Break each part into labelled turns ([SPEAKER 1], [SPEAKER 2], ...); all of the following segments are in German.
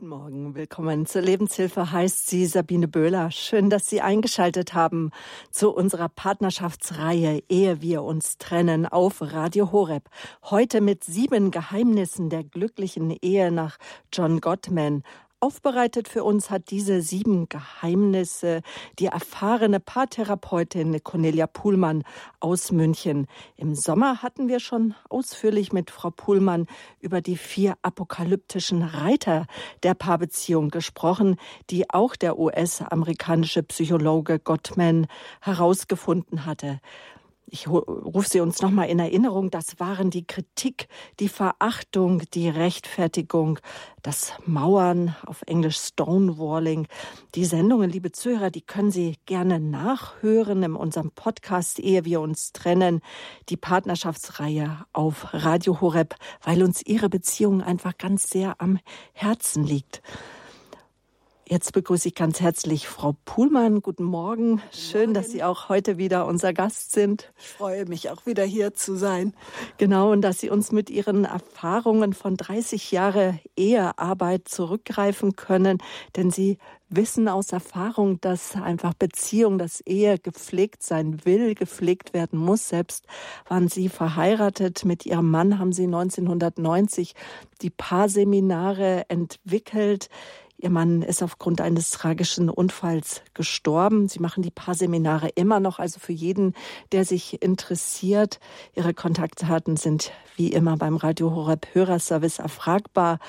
[SPEAKER 1] Guten Morgen, willkommen zur Lebenshilfe heißt sie Sabine Böhler. Schön, dass Sie eingeschaltet haben zu unserer Partnerschaftsreihe Ehe wir uns trennen auf Radio Horeb. Heute mit sieben Geheimnissen der glücklichen Ehe nach John Gottman Aufbereitet für uns hat diese sieben Geheimnisse die erfahrene Paartherapeutin Cornelia Puhlmann aus München. Im Sommer hatten wir schon ausführlich mit Frau Puhlmann über die vier apokalyptischen Reiter der Paarbeziehung gesprochen, die auch der US-amerikanische Psychologe Gottman herausgefunden hatte ich rufe sie uns nochmal in Erinnerung, das waren die Kritik, die Verachtung, die Rechtfertigung, das Mauern, auf Englisch Stonewalling. Die Sendungen, liebe Zuhörer, die können Sie gerne nachhören in unserem Podcast, ehe wir uns trennen, die Partnerschaftsreihe auf Radio Horeb, weil uns Ihre Beziehung einfach ganz sehr am Herzen liegt. Jetzt begrüße ich ganz herzlich Frau Puhlmann. Guten Morgen. Schön, Morgen. dass Sie auch heute wieder unser Gast sind.
[SPEAKER 2] Ich freue mich auch wieder hier zu sein.
[SPEAKER 1] Genau, und dass Sie uns mit Ihren Erfahrungen von 30 Jahre Ehearbeit zurückgreifen können, denn Sie wissen aus Erfahrung, dass einfach Beziehung, dass Ehe gepflegt sein will, gepflegt werden muss. Selbst waren Sie verheiratet. Mit Ihrem Mann haben Sie 1990 die Paarseminare entwickelt. Ihr Mann ist aufgrund eines tragischen Unfalls gestorben. Sie machen die Paarseminare immer noch, also für jeden, der sich interessiert. Ihre Kontaktdaten sind wie immer beim Radio Horeb Hörerservice erfragbar.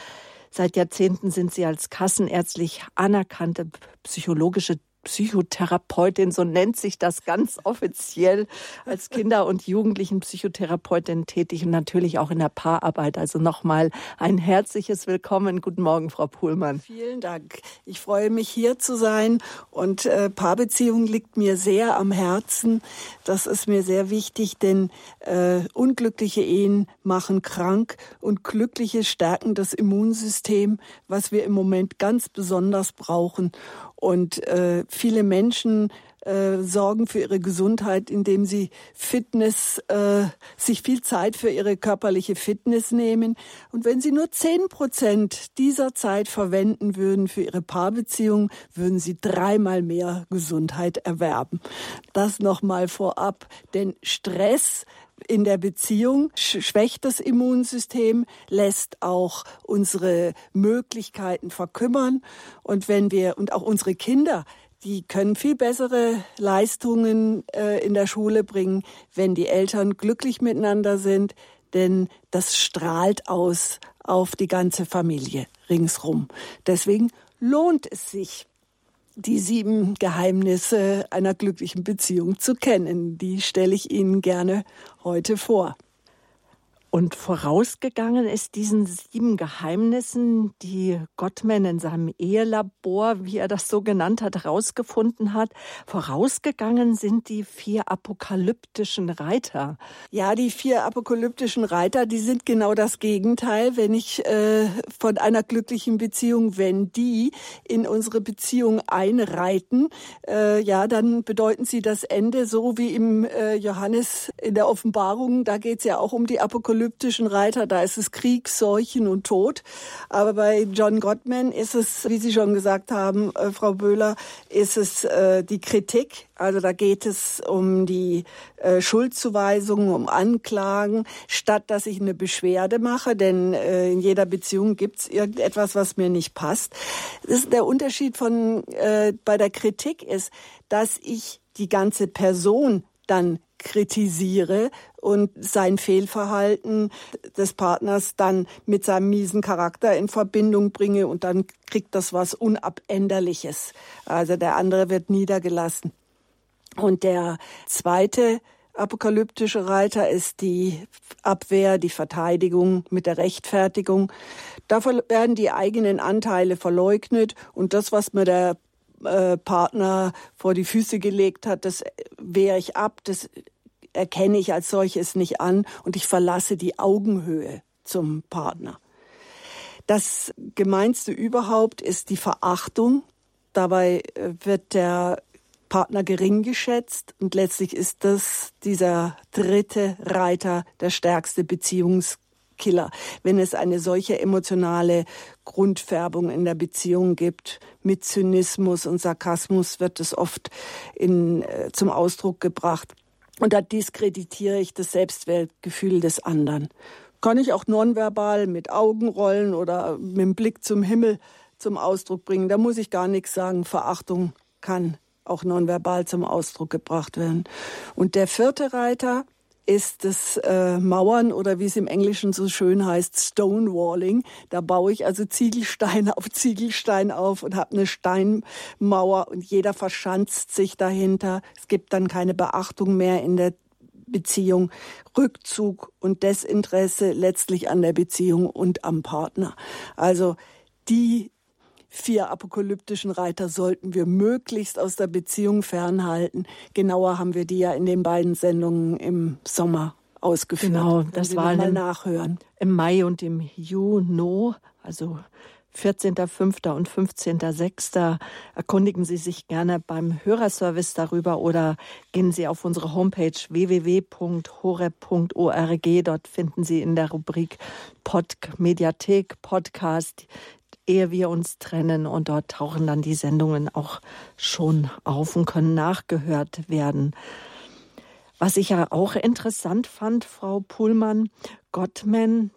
[SPEAKER 1] Seit Jahrzehnten sind sie als kassenärztlich anerkannte psychologische Psychotherapeutin, so nennt sich das ganz offiziell, als Kinder- und Jugendlichenpsychotherapeutin tätig und natürlich auch in der Paararbeit. Also nochmal ein herzliches Willkommen. Guten Morgen, Frau Puhlmann.
[SPEAKER 2] Vielen Dank. Ich freue mich, hier zu sein und äh, Paarbeziehung liegt mir sehr am Herzen. Das ist mir sehr wichtig, denn äh, unglückliche Ehen machen krank und glückliche stärken das Immunsystem, was wir im Moment ganz besonders brauchen. Und äh, viele Menschen äh, sorgen für ihre Gesundheit, indem sie Fitness, äh, sich viel Zeit für ihre körperliche Fitness nehmen. Und wenn sie nur zehn Prozent dieser Zeit verwenden würden für ihre Paarbeziehung, würden sie dreimal mehr Gesundheit erwerben. Das nochmal vorab, denn Stress in der Beziehung schwächt das Immunsystem, lässt auch unsere Möglichkeiten verkümmern. Und wenn wir, und auch unsere Kinder, die können viel bessere Leistungen äh, in der Schule bringen, wenn die Eltern glücklich miteinander sind, denn das strahlt aus auf die ganze Familie ringsrum. Deswegen lohnt es sich, die sieben Geheimnisse einer glücklichen Beziehung zu kennen. Die stelle ich Ihnen gerne heute vor.
[SPEAKER 1] Und vorausgegangen ist diesen sieben Geheimnissen, die Gottman in seinem Ehelabor, wie er das so genannt hat, herausgefunden hat. Vorausgegangen sind die vier apokalyptischen Reiter.
[SPEAKER 2] Ja, die vier apokalyptischen Reiter, die sind genau das Gegenteil. Wenn ich äh, von einer glücklichen Beziehung, wenn die in unsere Beziehung einreiten, äh, ja, dann bedeuten sie das Ende, so wie im äh, Johannes in der Offenbarung. Da geht es ja auch um die Apokalypse apokalyptischen Reiter, da ist es Krieg, Seuchen und Tod. Aber bei John Gottman ist es, wie Sie schon gesagt haben, äh, Frau Böhler, ist es äh, die Kritik. Also da geht es um die äh, Schuldzuweisungen, um Anklagen, statt dass ich eine Beschwerde mache, denn äh, in jeder Beziehung gibt es irgendetwas, was mir nicht passt. Der Unterschied von äh, bei der Kritik ist, dass ich die ganze Person dann kritisiere und sein Fehlverhalten des Partners dann mit seinem miesen Charakter in Verbindung bringe und dann kriegt das was Unabänderliches. Also der andere wird niedergelassen. Und der zweite apokalyptische Reiter ist die Abwehr, die Verteidigung mit der Rechtfertigung. Dafür werden die eigenen Anteile verleugnet und das, was mir der äh, Partner vor die Füße gelegt hat, das wehre ich ab, das erkenne ich als solches nicht an und ich verlasse die Augenhöhe zum Partner. Das Gemeinste überhaupt ist die Verachtung. Dabei äh, wird der Partner gering geschätzt und letztlich ist das dieser dritte Reiter der stärkste Beziehungs Killer, wenn es eine solche emotionale Grundfärbung in der Beziehung gibt. Mit Zynismus und Sarkasmus wird es oft in, äh, zum Ausdruck gebracht. Und da diskreditiere ich das Selbstwertgefühl des anderen. Kann ich auch nonverbal mit Augenrollen oder mit dem Blick zum Himmel zum Ausdruck bringen. Da muss ich gar nichts sagen. Verachtung kann auch nonverbal zum Ausdruck gebracht werden. Und der vierte Reiter ist das äh, Mauern oder wie es im Englischen so schön heißt, Stonewalling. Da baue ich also Ziegelstein auf Ziegelstein auf und habe eine Steinmauer und jeder verschanzt sich dahinter. Es gibt dann keine Beachtung mehr in der Beziehung, Rückzug und Desinteresse letztlich an der Beziehung und am Partner. Also die vier apokalyptischen Reiter sollten wir möglichst aus der Beziehung fernhalten. Genauer haben wir die ja in den beiden Sendungen im Sommer ausgeführt.
[SPEAKER 1] Genau, das war
[SPEAKER 2] mal nachhören.
[SPEAKER 1] Im Mai und im Juni, also 14.05. und 15.06. Erkundigen Sie sich gerne beim Hörerservice darüber oder gehen Sie auf unsere Homepage www.horeb.org. Dort finden Sie in der Rubrik Pod Mediathek Podcast ehe wir uns trennen. Und dort tauchen dann die Sendungen auch schon auf und können nachgehört werden. Was ich ja auch interessant fand, Frau Puhlmann, Gottman,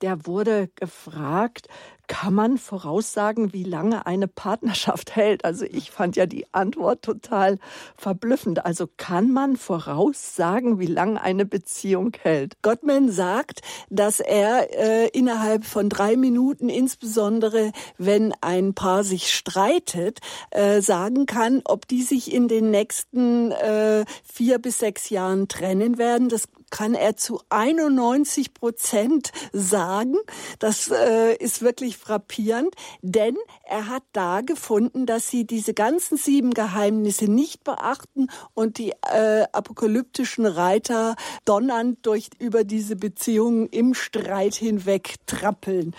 [SPEAKER 1] der wurde gefragt, kann man voraussagen, wie lange eine Partnerschaft hält? Also ich fand ja die Antwort total verblüffend. Also kann man voraussagen, wie lange eine Beziehung hält?
[SPEAKER 2] Gottman sagt, dass er äh, innerhalb von drei Minuten, insbesondere wenn ein Paar sich streitet, äh, sagen kann, ob die sich in den nächsten äh, vier bis sechs Jahren trennen werden. Das kann er zu 91 Prozent sagen. Das äh, ist wirklich frappierend, denn er hat da gefunden, dass sie diese ganzen sieben Geheimnisse nicht beachten und die äh, apokalyptischen Reiter donnernd durch über diese Beziehungen im Streit hinweg trappeln.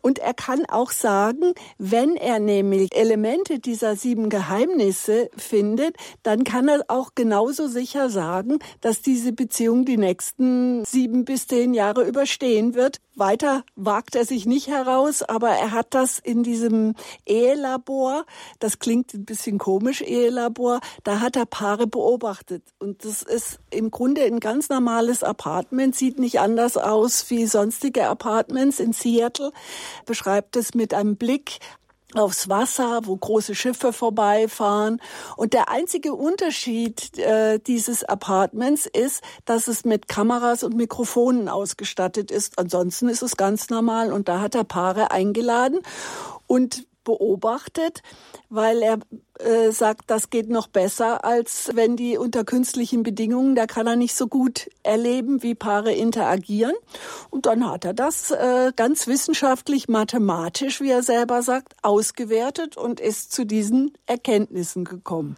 [SPEAKER 2] Und er kann auch sagen, wenn er nämlich Elemente dieser sieben Geheimnisse findet, dann kann er auch genauso sicher sagen, dass diese Beziehung die nächsten sieben bis zehn Jahre überstehen wird. Weiter wagt er sich nicht heraus, aber er hat das in diesem Ehelabor, das klingt ein bisschen komisch, Ehelabor, da hat er Paare beobachtet. Und das ist im Grunde ein ganz normales Apartment, sieht nicht anders aus wie sonstige Apartments in Seattle, beschreibt es mit einem Blick aufs Wasser, wo große Schiffe vorbeifahren. Und der einzige Unterschied äh, dieses Apartments ist, dass es mit Kameras und Mikrofonen ausgestattet ist. Ansonsten ist es ganz normal. Und da hat er Paare eingeladen und beobachtet, weil er äh, sagt, das geht noch besser, als wenn die unter künstlichen Bedingungen, da kann er nicht so gut erleben, wie Paare interagieren. Und dann hat er das äh, ganz wissenschaftlich, mathematisch, wie er selber sagt, ausgewertet und ist zu diesen Erkenntnissen gekommen.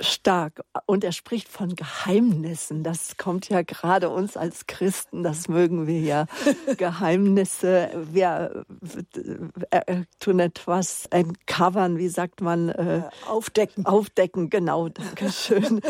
[SPEAKER 1] Stark. Und er spricht von Geheimnissen. Das kommt ja gerade uns als Christen, das mögen wir ja. Geheimnisse. Wir äh, tun etwas, ein Covern, wie sagt man? Äh,
[SPEAKER 2] Aufdecken.
[SPEAKER 1] Aufdecken, genau, danke schön.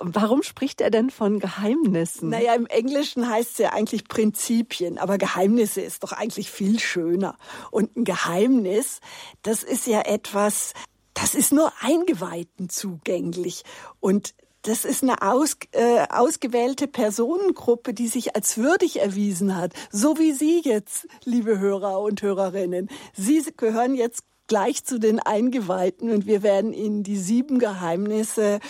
[SPEAKER 1] Warum spricht er denn von Geheimnissen?
[SPEAKER 2] Naja, im Englischen heißt es ja eigentlich Prinzipien, aber Geheimnisse ist doch eigentlich viel schöner. Und ein Geheimnis, das ist ja etwas, das ist nur Eingeweihten zugänglich. Und das ist eine aus, äh, ausgewählte Personengruppe, die sich als würdig erwiesen hat. So wie Sie jetzt, liebe Hörer und Hörerinnen. Sie gehören jetzt gleich zu den Eingeweihten und wir werden Ihnen die sieben Geheimnisse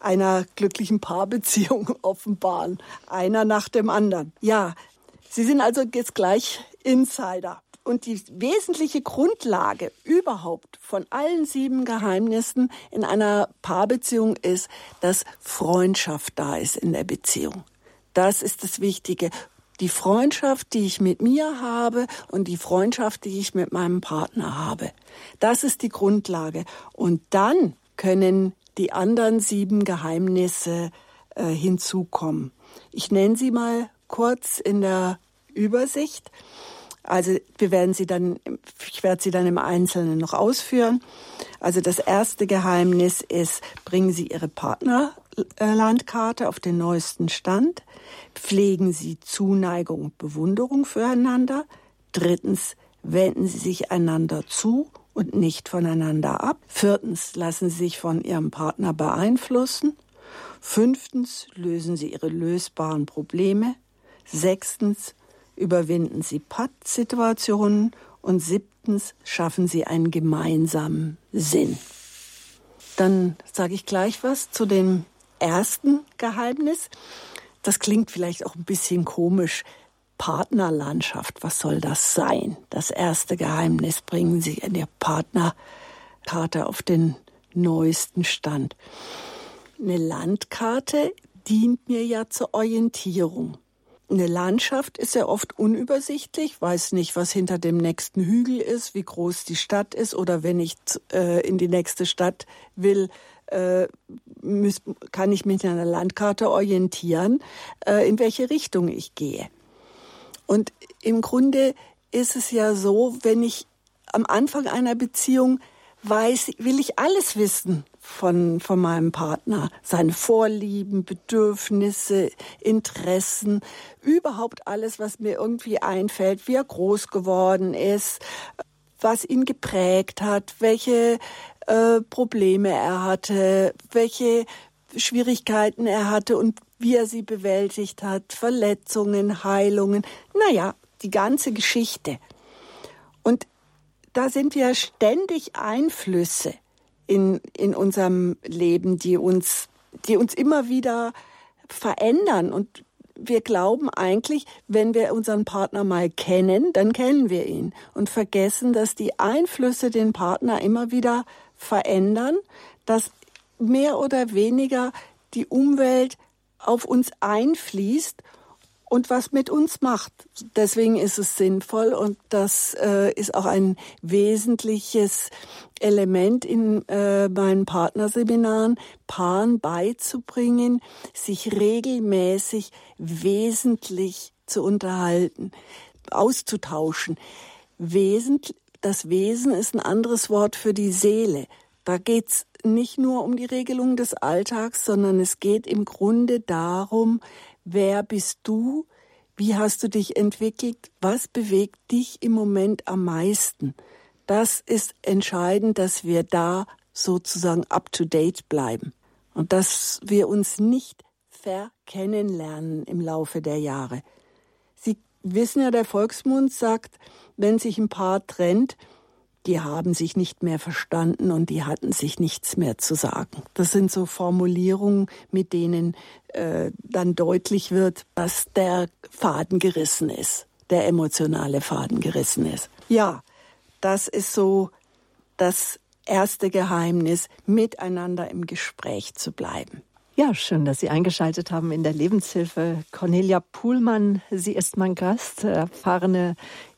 [SPEAKER 2] einer glücklichen Paarbeziehung offenbaren. Einer nach dem anderen. Ja, Sie sind also jetzt gleich Insider. Und die wesentliche Grundlage überhaupt von allen sieben Geheimnissen in einer Paarbeziehung ist, dass Freundschaft da ist in der Beziehung. Das ist das Wichtige die Freundschaft, die ich mit mir habe und die Freundschaft, die ich mit meinem Partner habe. Das ist die Grundlage. Und dann können die anderen sieben Geheimnisse äh, hinzukommen. Ich nenne sie mal kurz in der Übersicht. Also wir werden sie dann, ich werde sie dann im Einzelnen noch ausführen. Also das erste Geheimnis ist, bringen Sie Ihre Partnerlandkarte auf den neuesten Stand. Pflegen Sie Zuneigung und Bewunderung füreinander. Drittens, wenden Sie sich einander zu und nicht voneinander ab. Viertens, lassen Sie sich von Ihrem Partner beeinflussen. Fünftens, lösen Sie Ihre lösbaren Probleme. Sechstens, überwinden Sie Pattsituationen. Und siebtens, schaffen Sie einen gemeinsamen Sinn. Dann sage ich gleich was zu dem ersten Geheimnis. Das klingt vielleicht auch ein bisschen komisch. Partnerlandschaft, was soll das sein? Das erste Geheimnis bringen Sie in Ihr Partnerkarte auf den neuesten Stand. Eine Landkarte dient mir ja zur Orientierung. Eine Landschaft ist ja oft unübersichtlich, weiß nicht, was hinter dem nächsten Hügel ist, wie groß die Stadt ist oder wenn ich äh, in die nächste Stadt will, äh, muss, kann ich mich an einer Landkarte orientieren, äh, in welche Richtung ich gehe. Und im Grunde ist es ja so, wenn ich am Anfang einer Beziehung weiß, will ich alles wissen von, von meinem Partner. Seine Vorlieben, Bedürfnisse, Interessen, überhaupt alles, was mir irgendwie einfällt, wie er groß geworden ist, was ihn geprägt hat, welche äh, Probleme er hatte, welche Schwierigkeiten er hatte und wie er sie bewältigt hat, Verletzungen, Heilungen, naja, die ganze Geschichte. Und da sind ja ständig Einflüsse in, in unserem Leben, die uns, die uns immer wieder verändern. Und wir glauben eigentlich, wenn wir unseren Partner mal kennen, dann kennen wir ihn und vergessen, dass die Einflüsse den Partner immer wieder verändern, dass mehr oder weniger die Umwelt auf uns einfließt und was mit uns macht. Deswegen ist es sinnvoll und das äh, ist auch ein wesentliches Element in äh, meinen Partnerseminaren, Paaren beizubringen, sich regelmäßig wesentlich zu unterhalten, auszutauschen. Wesentlich, das Wesen ist ein anderes Wort für die Seele. Da geht's nicht nur um die Regelung des Alltags, sondern es geht im Grunde darum, wer bist du, wie hast du dich entwickelt, was bewegt dich im Moment am meisten. Das ist entscheidend, dass wir da sozusagen up-to-date bleiben und dass wir uns nicht verkennenlernen im Laufe der Jahre. Sie wissen ja, der Volksmund sagt, wenn sich ein Paar trennt, die haben sich nicht mehr verstanden und die hatten sich nichts mehr zu sagen. Das sind so Formulierungen, mit denen äh, dann deutlich wird, dass der Faden gerissen ist, der emotionale Faden gerissen ist. Ja, das ist so das erste Geheimnis, miteinander im Gespräch zu bleiben.
[SPEAKER 1] Ja, schön, dass Sie eingeschaltet haben in der Lebenshilfe. Cornelia Puhlmann, sie ist mein Gast, erfahrene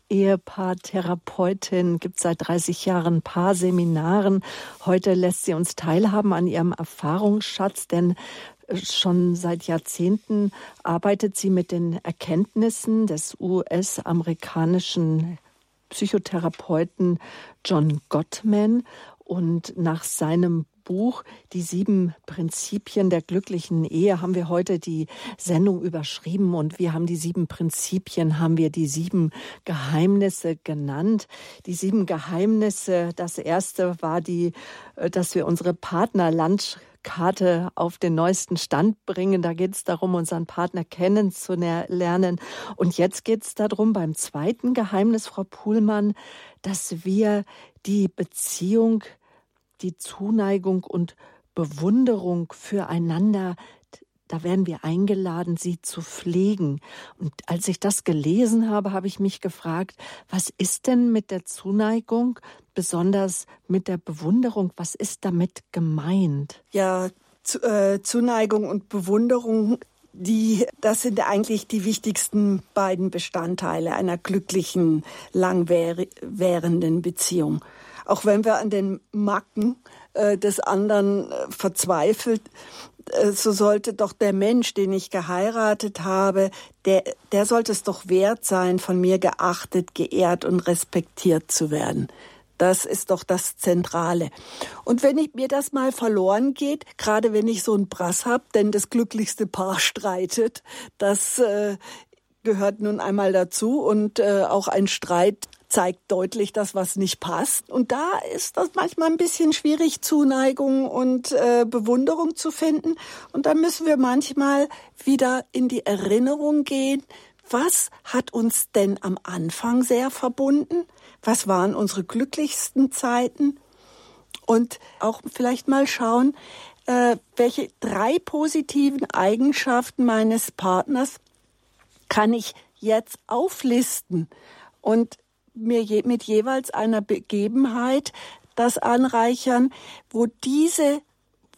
[SPEAKER 1] Ehepaartherapeutin, gibt seit 30 Jahren Paarseminaren. Heute lässt sie uns teilhaben an ihrem Erfahrungsschatz, denn schon seit Jahrzehnten arbeitet sie mit den Erkenntnissen des US-amerikanischen Psychotherapeuten John Gottman und nach seinem Buch Die sieben Prinzipien der glücklichen Ehe haben wir heute die Sendung überschrieben und wir haben die sieben Prinzipien, haben wir die sieben Geheimnisse genannt. Die sieben Geheimnisse, das erste war die, äh, dass wir unsere Partnerlandkarte auf den neuesten Stand bringen. Da geht es darum, unseren Partner kennenzulernen. Und jetzt geht es darum, beim zweiten Geheimnis, Frau Puhlmann, dass wir die Beziehung die Zuneigung und Bewunderung füreinander, da werden wir eingeladen, sie zu pflegen. Und als ich das gelesen habe, habe ich mich gefragt, was ist denn mit der Zuneigung, besonders mit der Bewunderung, was ist damit gemeint?
[SPEAKER 2] Ja, äh, Zuneigung und Bewunderung die, das sind eigentlich die wichtigsten beiden Bestandteile einer glücklichen, langwährenden Beziehung. Auch wenn wir an den Macken äh, des anderen äh, verzweifelt, äh, so sollte doch der Mensch, den ich geheiratet habe, der, der sollte es doch wert sein, von mir geachtet, geehrt und respektiert zu werden. Das ist doch das Zentrale. Und wenn ich, mir das mal verloren geht, gerade wenn ich so einen Brass hab, denn das glücklichste Paar streitet, das äh, gehört nun einmal dazu und äh, auch ein Streit zeigt deutlich das, was nicht passt. Und da ist das manchmal ein bisschen schwierig, Zuneigung und äh, Bewunderung zu finden. Und da müssen wir manchmal wieder in die Erinnerung gehen, was hat uns denn am Anfang sehr verbunden? Was waren unsere glücklichsten Zeiten? Und auch vielleicht mal schauen, äh, welche drei positiven Eigenschaften meines Partners kann ich jetzt auflisten und mir je, mit jeweils einer Begebenheit das anreichern, wo diese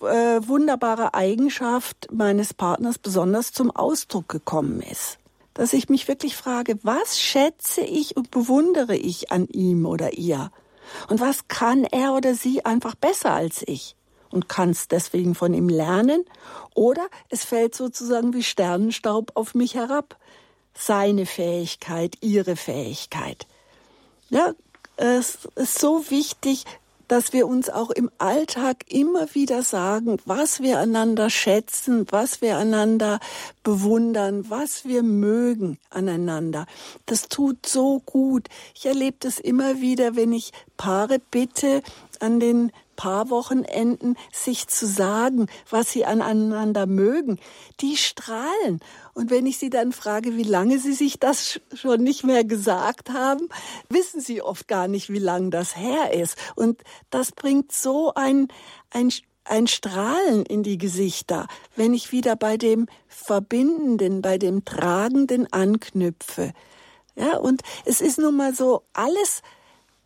[SPEAKER 2] äh, wunderbare Eigenschaft meines Partners besonders zum Ausdruck gekommen ist dass ich mich wirklich frage, was schätze ich und bewundere ich an ihm oder ihr? Und was kann er oder sie einfach besser als ich? Und kann es deswegen von ihm lernen? Oder es fällt sozusagen wie Sternenstaub auf mich herab. Seine Fähigkeit, ihre Fähigkeit. Ja, es ist so wichtig, dass wir uns auch im Alltag immer wieder sagen, was wir einander schätzen, was wir einander bewundern, was wir mögen aneinander. Das tut so gut. Ich erlebe das immer wieder, wenn ich Paare bitte, an den paar Wochenenden sich zu sagen, was sie aneinander mögen. Die strahlen. Und wenn ich sie dann frage, wie lange sie sich das schon nicht mehr gesagt haben, wissen sie oft gar nicht, wie lang das her ist. Und das bringt so ein, ein, ein Strahlen in die Gesichter, wenn ich wieder bei dem Verbindenden, bei dem Tragenden anknüpfe. Ja, und es ist nun mal so, alles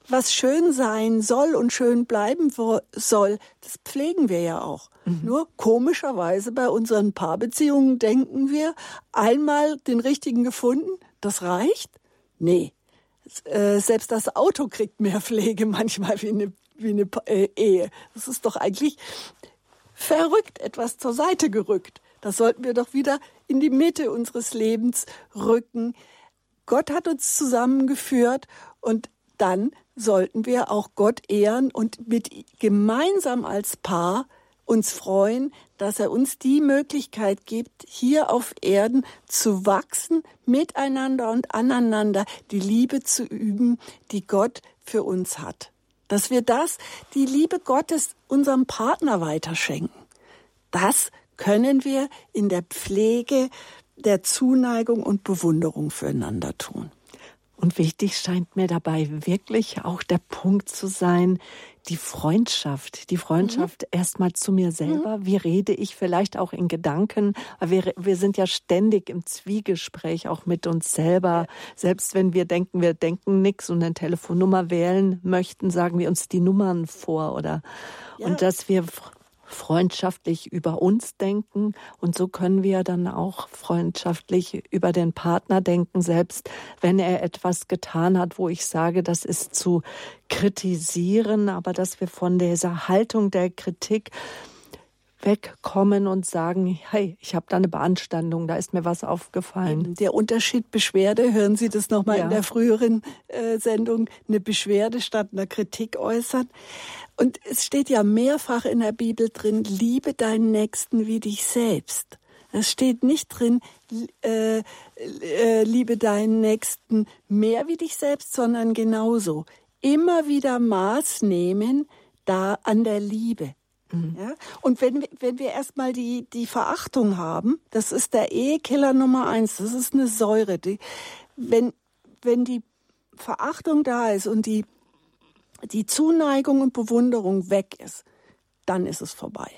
[SPEAKER 2] was schön sein soll und schön bleiben soll, das pflegen wir ja auch. Mhm. Nur komischerweise bei unseren Paarbeziehungen denken wir, einmal den richtigen gefunden, das reicht? Nee. Äh, selbst das Auto kriegt mehr Pflege manchmal wie eine, wie eine äh, Ehe. Das ist doch eigentlich verrückt, etwas zur Seite gerückt. Das sollten wir doch wieder in die Mitte unseres Lebens rücken. Gott hat uns zusammengeführt und dann sollten wir auch Gott ehren und mit gemeinsam als Paar uns freuen, dass er uns die Möglichkeit gibt, hier auf Erden zu wachsen, miteinander und aneinander die Liebe zu üben, die Gott für uns hat. Dass wir das, die Liebe Gottes unserem Partner weiterschenken. Das können wir in der Pflege der Zuneigung und Bewunderung füreinander tun.
[SPEAKER 1] Und wichtig scheint mir dabei wirklich auch der Punkt zu sein, die Freundschaft, die Freundschaft mhm. erstmal zu mir selber. Mhm. Wie rede ich vielleicht auch in Gedanken? Wir, wir sind ja ständig im Zwiegespräch auch mit uns selber. Selbst wenn wir denken, wir denken nichts und eine Telefonnummer wählen möchten, sagen wir uns die Nummern vor oder, ja. und dass wir freundschaftlich über uns denken. Und so können wir dann auch freundschaftlich über den Partner denken, selbst wenn er etwas getan hat, wo ich sage, das ist zu kritisieren, aber dass wir von dieser Haltung der Kritik wegkommen und sagen, hey, ich habe da eine Beanstandung, da ist mir was aufgefallen.
[SPEAKER 2] Der Unterschied Beschwerde, hören Sie das nochmal ja. in der früheren äh, Sendung, eine Beschwerde statt einer Kritik äußern. Und es steht ja mehrfach in der Bibel drin, liebe deinen Nächsten wie dich selbst. Es steht nicht drin, äh, äh, liebe deinen Nächsten mehr wie dich selbst, sondern genauso. Immer wieder Maß nehmen da an der Liebe. Mhm. Ja? Und wenn, wenn wir erstmal die, die Verachtung haben, das ist der Ehekiller Nummer eins, das ist eine Säure. Die, wenn, wenn die Verachtung da ist und die die Zuneigung und Bewunderung weg ist, dann ist es vorbei.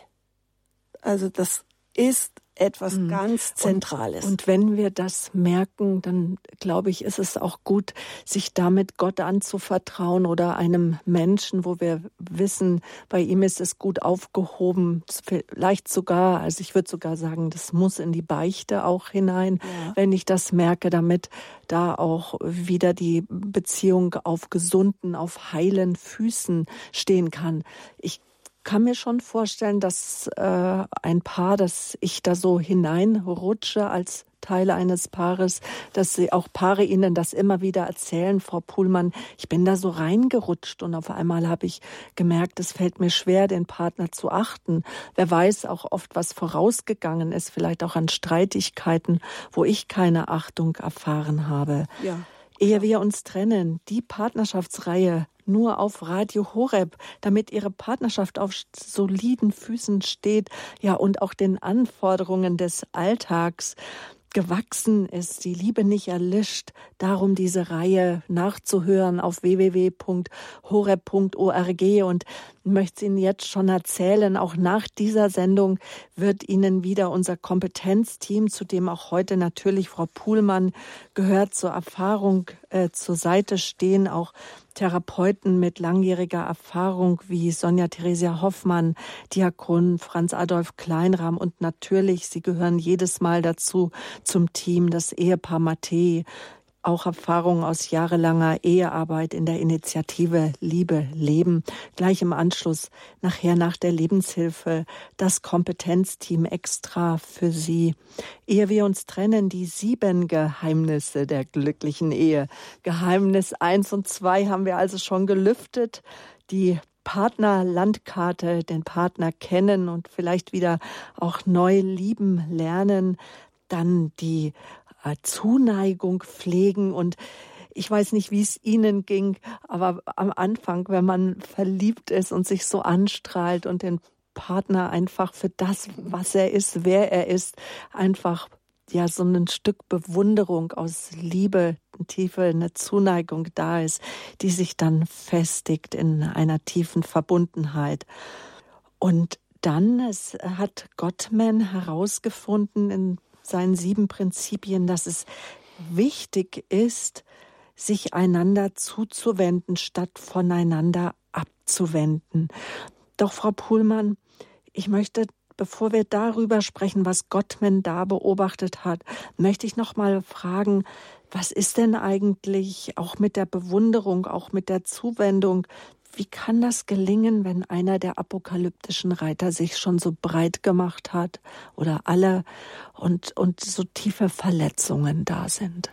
[SPEAKER 2] Also das ist etwas mhm. ganz Zentrales.
[SPEAKER 1] Und, und, wenn wir das merken, dann glaube ich, ist es auch gut, sich damit Gott anzuvertrauen oder einem Menschen, wo wir wissen, bei ihm ist es gut aufgehoben, vielleicht sogar, also ich würde sogar sagen, das muss in die Beichte auch hinein, ja. wenn ich das merke, damit da auch wieder die Beziehung auf gesunden, auf heilen Füßen stehen kann. Ich kann mir schon vorstellen, dass äh, ein Paar, dass ich da so hineinrutsche als Teile eines Paares, dass sie auch Paare ihnen das immer wieder erzählen, Frau Puhlmann, ich bin da so reingerutscht und auf einmal habe ich gemerkt, es fällt mir schwer, den Partner zu achten. Wer weiß auch oft, was vorausgegangen ist, vielleicht auch an Streitigkeiten, wo ich keine Achtung erfahren habe. Ja. Ehe wir uns trennen, die Partnerschaftsreihe nur auf Radio Horeb, damit ihre Partnerschaft auf soliden Füßen steht, ja, und auch den Anforderungen des Alltags. Gewachsen ist, die Liebe nicht erlischt. Darum diese Reihe nachzuhören auf www.horeb.org und möchte Ihnen jetzt schon erzählen, auch nach dieser Sendung wird Ihnen wieder unser Kompetenzteam, zu dem auch heute natürlich Frau Puhlmann gehört, zur Erfahrung äh, zur Seite stehen, auch Therapeuten mit langjähriger Erfahrung wie Sonja Theresia Hoffmann, Diakon Franz Adolf Kleinram und natürlich, sie gehören jedes Mal dazu zum Team, das Ehepaar Mattei, auch Erfahrungen aus jahrelanger Ehearbeit in der Initiative Liebe Leben. Gleich im Anschluss, nachher nach der Lebenshilfe, das Kompetenzteam extra für Sie. Ehe wir uns trennen, die sieben Geheimnisse der glücklichen Ehe. Geheimnis eins und zwei haben wir also schon gelüftet. Die Partnerlandkarte, den Partner kennen und vielleicht wieder auch neu lieben lernen. Dann die Zuneigung pflegen und ich weiß nicht, wie es Ihnen ging, aber am Anfang, wenn man verliebt ist und sich so anstrahlt und den Partner einfach für das, was er ist, wer er ist, einfach ja so ein Stück Bewunderung aus Liebe, Tiefe, eine Zuneigung da ist, die sich dann festigt in einer tiefen Verbundenheit. Und dann es hat Gottman herausgefunden in seinen sieben Prinzipien, dass es wichtig ist, sich einander zuzuwenden, statt voneinander abzuwenden. Doch, Frau Puhlmann, ich möchte, bevor wir darüber sprechen, was Gottman da beobachtet hat, möchte ich noch mal fragen, was ist denn eigentlich auch mit der Bewunderung, auch mit der Zuwendung wie kann das gelingen, wenn einer der apokalyptischen Reiter sich schon so breit gemacht hat oder alle und, und so tiefe Verletzungen da sind?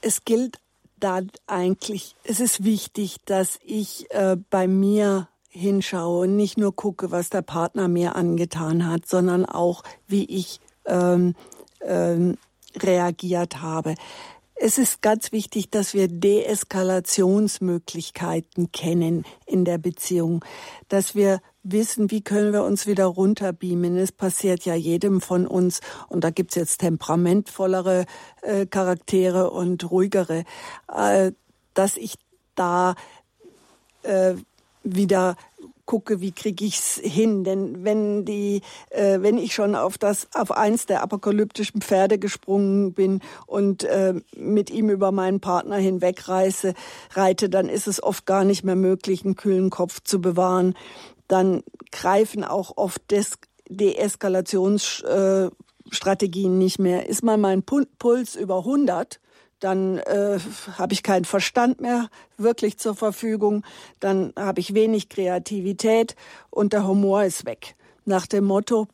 [SPEAKER 2] Es gilt da eigentlich, es ist wichtig, dass ich äh, bei mir hinschaue und nicht nur gucke, was der Partner mir angetan hat, sondern auch, wie ich ähm, ähm, reagiert habe. Es ist ganz wichtig, dass wir Deeskalationsmöglichkeiten kennen in der Beziehung, dass wir wissen, wie können wir uns wieder runterbeamen. Es passiert ja jedem von uns. Und da gibt's jetzt temperamentvollere äh, Charaktere und ruhigere, äh, dass ich da äh, wieder gucke, wie kriege ich's hin? Denn wenn die, äh, wenn ich schon auf das, auf eins der apokalyptischen Pferde gesprungen bin und äh, mit ihm über meinen Partner hinwegreise, reite, dann ist es oft gar nicht mehr möglich, einen kühlen Kopf zu bewahren. Dann greifen auch oft Des Deeskalationsstrategien äh, nicht mehr. Ist mal mein Puls über 100, dann äh, habe ich keinen Verstand mehr wirklich zur Verfügung, dann habe ich wenig Kreativität und der Humor ist weg. Nach dem Motto,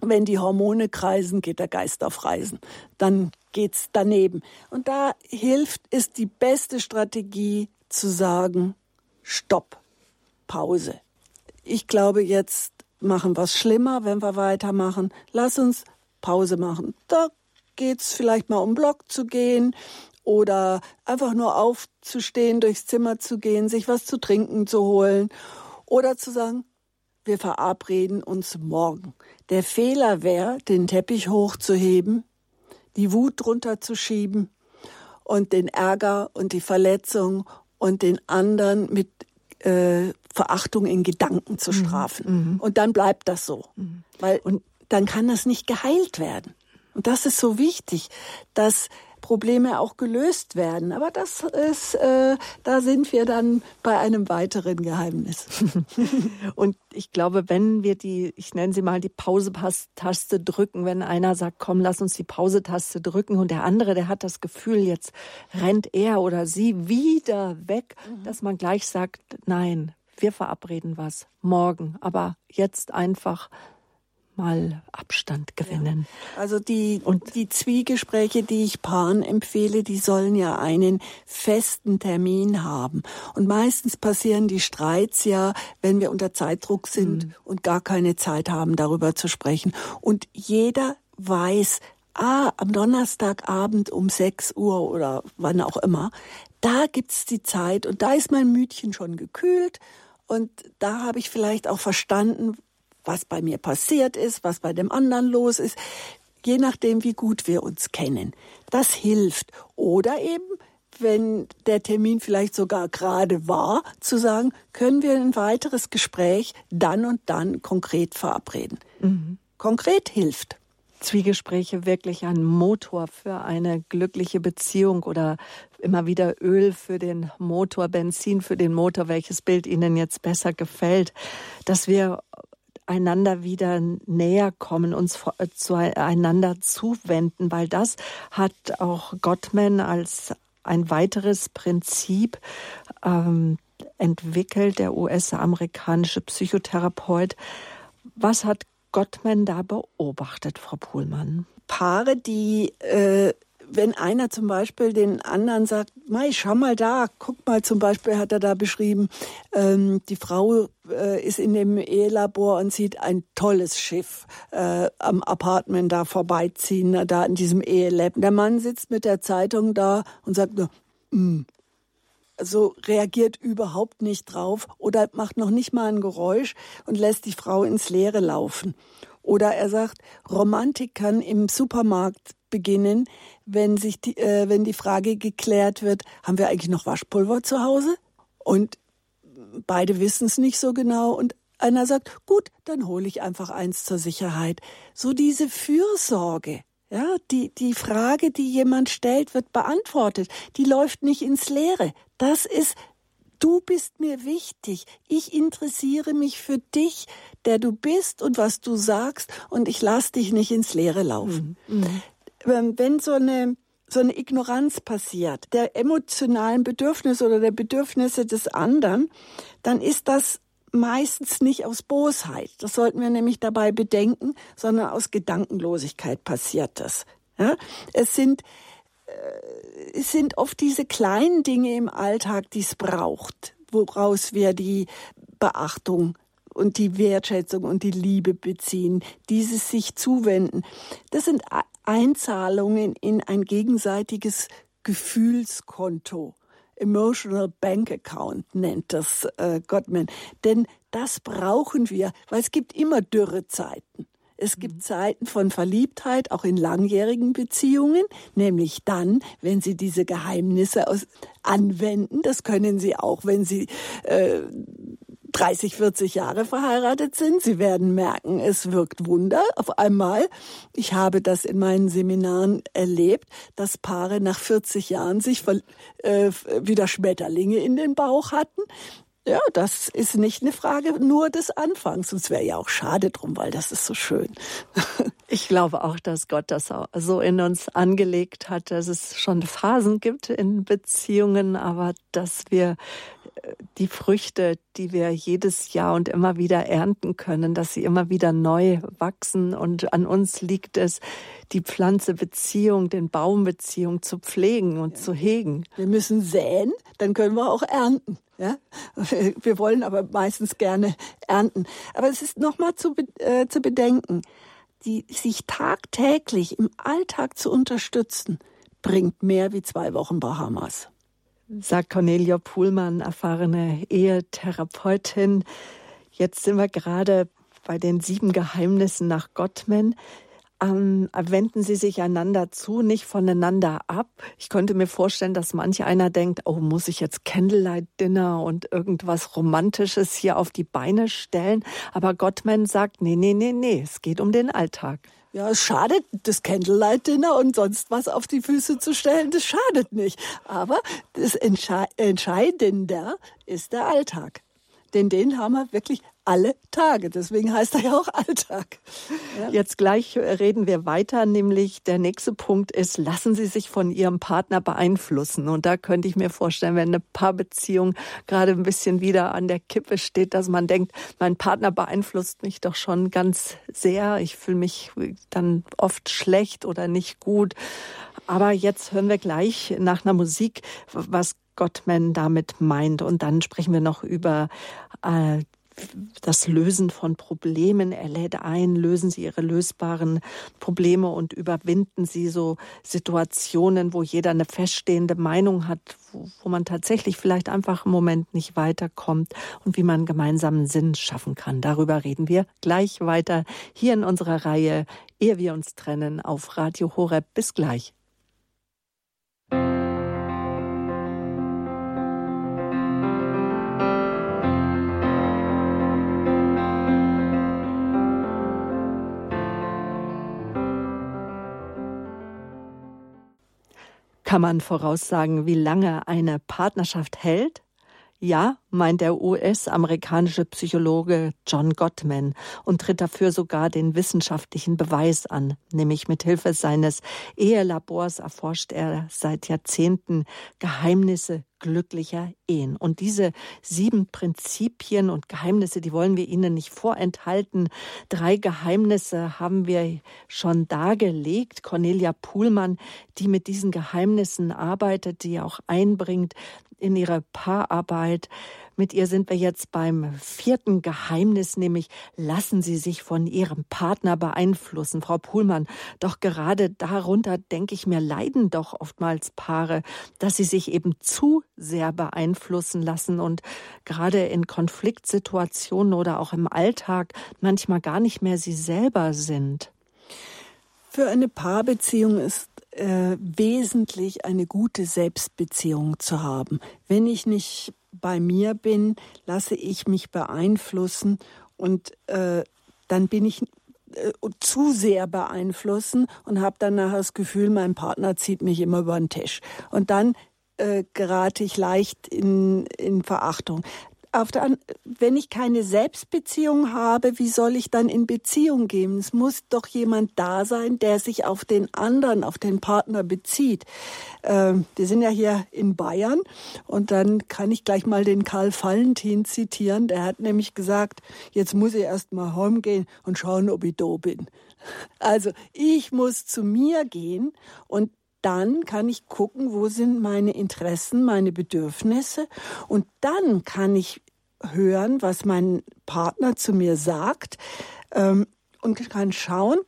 [SPEAKER 2] wenn die Hormone kreisen, geht der Geist auf Reisen. Dann geht's daneben. Und da hilft, ist die beste Strategie zu sagen, Stopp, Pause. Ich glaube, jetzt machen wir es schlimmer, wenn wir weitermachen. Lass uns Pause machen. Da geht's vielleicht mal um Block zu gehen oder einfach nur aufzustehen, durchs Zimmer zu gehen, sich was zu trinken zu holen oder zu sagen, wir verabreden uns morgen. Der Fehler wäre, den Teppich hochzuheben, die Wut drunter zu schieben und den Ärger und die Verletzung und den anderen mit äh, Verachtung in Gedanken zu mhm. strafen. Mhm. Und dann bleibt das so. Mhm.
[SPEAKER 1] Weil und
[SPEAKER 2] dann kann das nicht geheilt werden. Und das ist so wichtig, dass Probleme auch gelöst werden. Aber das ist, äh, da sind wir dann bei einem weiteren Geheimnis.
[SPEAKER 1] Und ich glaube, wenn wir die, ich nenne sie mal die Pause-Taste drücken, wenn einer sagt, komm, lass uns die Pause-Taste drücken und der andere, der hat das Gefühl, jetzt rennt er oder sie wieder weg, mhm. dass man gleich sagt, nein, wir verabreden was morgen, aber jetzt einfach mal Abstand gewinnen.
[SPEAKER 2] Ja. Also die, und die Zwiegespräche, die ich Paaren empfehle, die sollen ja einen festen Termin haben. Und meistens passieren die Streits ja, wenn wir unter Zeitdruck sind mhm. und gar keine Zeit haben, darüber zu sprechen. Und jeder weiß, ah, am Donnerstagabend um 6 Uhr oder wann auch immer, da gibt's die Zeit und da ist mein Mütchen schon gekühlt und da habe ich vielleicht auch verstanden, was bei mir passiert ist, was bei dem anderen los ist, je nachdem, wie gut wir uns kennen. Das hilft. Oder eben, wenn der Termin vielleicht sogar gerade war, zu sagen, können wir ein weiteres Gespräch dann und dann konkret verabreden. Mhm. Konkret hilft.
[SPEAKER 1] Zwiegespräche wirklich ein Motor für eine glückliche Beziehung oder immer wieder Öl für den Motor, Benzin für den Motor, welches Bild Ihnen jetzt besser gefällt, dass wir einander wieder näher kommen, uns äh, zueinander zuwenden, weil das hat auch Gottman als ein weiteres Prinzip ähm, entwickelt, der US-amerikanische Psychotherapeut. Was hat Gottman da beobachtet, Frau Pohlmann?
[SPEAKER 2] Paare, die äh, wenn einer zum Beispiel den anderen sagt, Mai, schau mal da, guck mal zum Beispiel hat er da beschrieben, ähm, die Frau äh, ist in dem Ehelabor und sieht ein tolles Schiff äh, am Apartment da vorbeiziehen, da in diesem Ehelab. Der Mann sitzt mit der Zeitung da und sagt nur, mm. so reagiert überhaupt nicht drauf oder macht noch nicht mal ein Geräusch und lässt die Frau ins Leere laufen. Oder er sagt, Romantik kann im Supermarkt beginnen, wenn sich die, äh, wenn die Frage geklärt wird, haben wir eigentlich noch Waschpulver zu Hause? Und beide wissen es nicht so genau und einer sagt, gut, dann hole ich einfach eins zur Sicherheit. So diese Fürsorge, ja, die, die Frage, die jemand stellt, wird beantwortet. Die läuft nicht ins Leere. Das ist, du bist mir wichtig. Ich interessiere mich für dich, der du bist und was du sagst und ich lass dich nicht ins Leere laufen. Mhm. Ähm, wenn so eine so eine Ignoranz passiert, der emotionalen Bedürfnisse oder der Bedürfnisse des anderen, dann ist das meistens nicht aus Bosheit. Das sollten wir nämlich dabei bedenken, sondern aus Gedankenlosigkeit passiert das. Ja? Es sind äh, es sind oft diese kleinen Dinge im Alltag, die es braucht, woraus wir die Beachtung und die Wertschätzung und die Liebe beziehen, dieses sich zuwenden. Das sind Einzahlungen in ein gegenseitiges Gefühlskonto. Emotional Bank Account nennt das äh, Gottman. Denn das brauchen wir, weil es gibt immer Dürrezeiten. Es gibt mhm. Zeiten von Verliebtheit, auch in langjährigen Beziehungen, nämlich dann, wenn Sie diese Geheimnisse aus anwenden. Das können Sie auch, wenn Sie äh, 30, 40 Jahre verheiratet sind. Sie werden merken, es wirkt Wunder auf einmal. Ich habe das in meinen Seminaren erlebt, dass Paare nach 40 Jahren sich äh, wieder Schmetterlinge in den Bauch hatten. Ja, das ist nicht eine Frage nur des Anfangs. Und es wäre ja auch schade drum, weil das ist so schön.
[SPEAKER 1] Ich glaube auch, dass Gott das so in uns angelegt hat, dass es schon Phasen gibt in Beziehungen, aber dass wir die Früchte, die wir jedes Jahr und immer wieder ernten können, dass sie immer wieder neu wachsen. Und an uns liegt es, die Pflanzebeziehung, den Baumbeziehung zu pflegen und ja. zu hegen.
[SPEAKER 2] Wir müssen säen, dann können wir auch ernten. Ja? Wir wollen aber meistens gerne ernten. Aber es ist nochmal zu, äh, zu bedenken, die, sich tagtäglich im Alltag zu unterstützen, bringt mehr wie zwei Wochen Bahamas
[SPEAKER 1] sagt Cornelia Puhlmann, erfahrene Ehetherapeutin. Jetzt sind wir gerade bei den sieben Geheimnissen nach Gottman. ähm, wenden sie sich einander zu, nicht voneinander ab. Ich könnte mir vorstellen, dass manch einer denkt, oh, muss ich jetzt Candlelight Dinner und irgendwas Romantisches hier auf die Beine stellen? Aber Gottman sagt, nee, nee, nee, nee, es geht um den Alltag.
[SPEAKER 2] Ja, es schadet, das Candlelight Dinner und sonst was auf die Füße zu stellen, das schadet nicht. Aber das Entsche Entscheidende ist der Alltag. Denn den haben wir wirklich alle Tage. Deswegen heißt er ja auch Alltag.
[SPEAKER 1] Ja. Jetzt gleich reden wir weiter, nämlich der nächste Punkt ist, lassen Sie sich von Ihrem Partner beeinflussen. Und da könnte ich mir vorstellen, wenn eine Paarbeziehung gerade ein bisschen wieder an der Kippe steht, dass man denkt, mein Partner beeinflusst mich doch schon ganz sehr. Ich fühle mich dann oft schlecht oder nicht gut. Aber jetzt hören wir gleich nach einer Musik, was Gottman damit meint. Und dann sprechen wir noch über äh, das Lösen von Problemen. Er lädt ein, lösen Sie Ihre lösbaren Probleme und überwinden Sie so Situationen, wo jeder eine feststehende Meinung hat, wo, wo man tatsächlich vielleicht einfach im Moment nicht weiterkommt und wie man gemeinsamen Sinn schaffen kann. Darüber reden wir gleich weiter hier in unserer Reihe, ehe wir uns trennen, auf Radio Horeb. Bis gleich. Kann man voraussagen, wie lange eine Partnerschaft hält? Ja, meint der US-amerikanische Psychologe John Gottman und tritt dafür sogar den wissenschaftlichen Beweis an. Nämlich mit Hilfe seines Ehelabors erforscht er seit Jahrzehnten Geheimnisse glücklicher Ehen. Und diese sieben Prinzipien und Geheimnisse, die wollen wir Ihnen nicht vorenthalten. Drei Geheimnisse haben wir schon dargelegt. Cornelia Puhlmann, die mit diesen Geheimnissen arbeitet, die auch einbringt in ihre Paararbeit. Mit ihr sind wir jetzt beim vierten Geheimnis, nämlich lassen Sie sich von Ihrem Partner beeinflussen. Frau Puhlmann, doch gerade darunter, denke ich mir, leiden doch oftmals Paare, dass sie sich eben zu sehr beeinflussen lassen und gerade in Konfliktsituationen oder auch im Alltag manchmal gar nicht mehr sie selber sind.
[SPEAKER 2] Für eine Paarbeziehung ist äh, wesentlich eine gute Selbstbeziehung zu haben. Wenn ich nicht bei mir bin, lasse ich mich beeinflussen und äh, dann bin ich äh, zu sehr beeinflussen und habe dann nachher das Gefühl, mein Partner zieht mich immer über den Tisch. Und dann äh, gerate ich leicht in, in Verachtung auf der, wenn ich keine Selbstbeziehung habe, wie soll ich dann in Beziehung gehen? Es muss doch jemand da sein, der sich auf den anderen, auf den Partner bezieht. Ähm, wir sind ja hier in Bayern und dann kann ich gleich mal den Karl Valentin zitieren. Der hat nämlich gesagt, jetzt muss ich erst mal heimgehen und schauen, ob ich da bin. Also ich muss zu mir gehen und dann kann ich gucken, wo sind meine Interessen, meine Bedürfnisse und dann kann ich hören, was mein Partner zu mir sagt ähm, und kann schauen,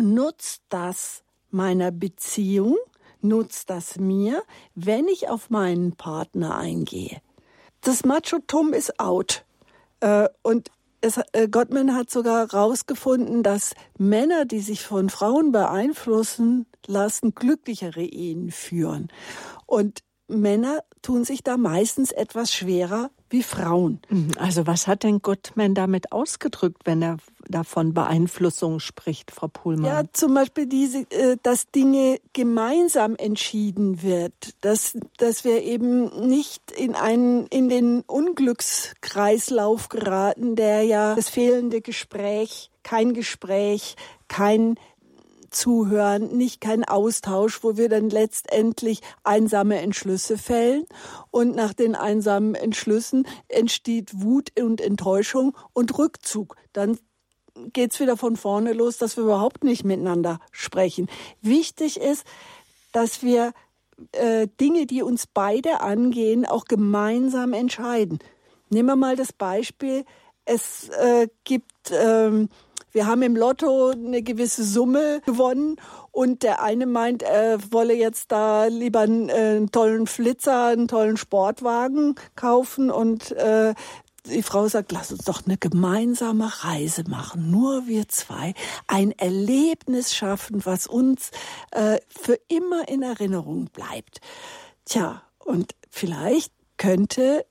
[SPEAKER 2] nutzt das meiner Beziehung, nutzt das mir, wenn ich auf meinen Partner eingehe. Das Macho-Tum ist out. Äh, und es, äh, Gottman hat sogar herausgefunden, dass Männer, die sich von Frauen beeinflussen lassen, glücklichere Ehen führen. Und Männer tun sich da meistens etwas schwerer wie Frauen.
[SPEAKER 1] Mhm. Also was hat denn Gottman damit ausgedrückt, wenn er davon Beeinflussung spricht, Frau Puhlmann?
[SPEAKER 2] Ja, zum Beispiel diese, äh, dass Dinge gemeinsam entschieden wird, dass, dass wir eben nicht in einen, in den Unglückskreislauf geraten, der ja das fehlende Gespräch, kein Gespräch, kein Zuhören, nicht kein Austausch, wo wir dann letztendlich einsame Entschlüsse fällen. Und nach den einsamen Entschlüssen entsteht Wut und Enttäuschung und Rückzug. Dann geht's wieder von vorne los, dass wir überhaupt nicht miteinander sprechen. Wichtig ist, dass wir äh, Dinge, die uns beide angehen, auch gemeinsam entscheiden. Nehmen wir mal das Beispiel, es äh, gibt ähm, wir haben im Lotto eine gewisse Summe gewonnen und der eine meint, er wolle jetzt da lieber einen, äh, einen tollen Flitzer, einen tollen Sportwagen kaufen und äh, die Frau sagt, lass uns doch eine gemeinsame Reise machen, nur wir zwei, ein Erlebnis schaffen, was uns äh, für immer in Erinnerung bleibt. Tja, und vielleicht könnte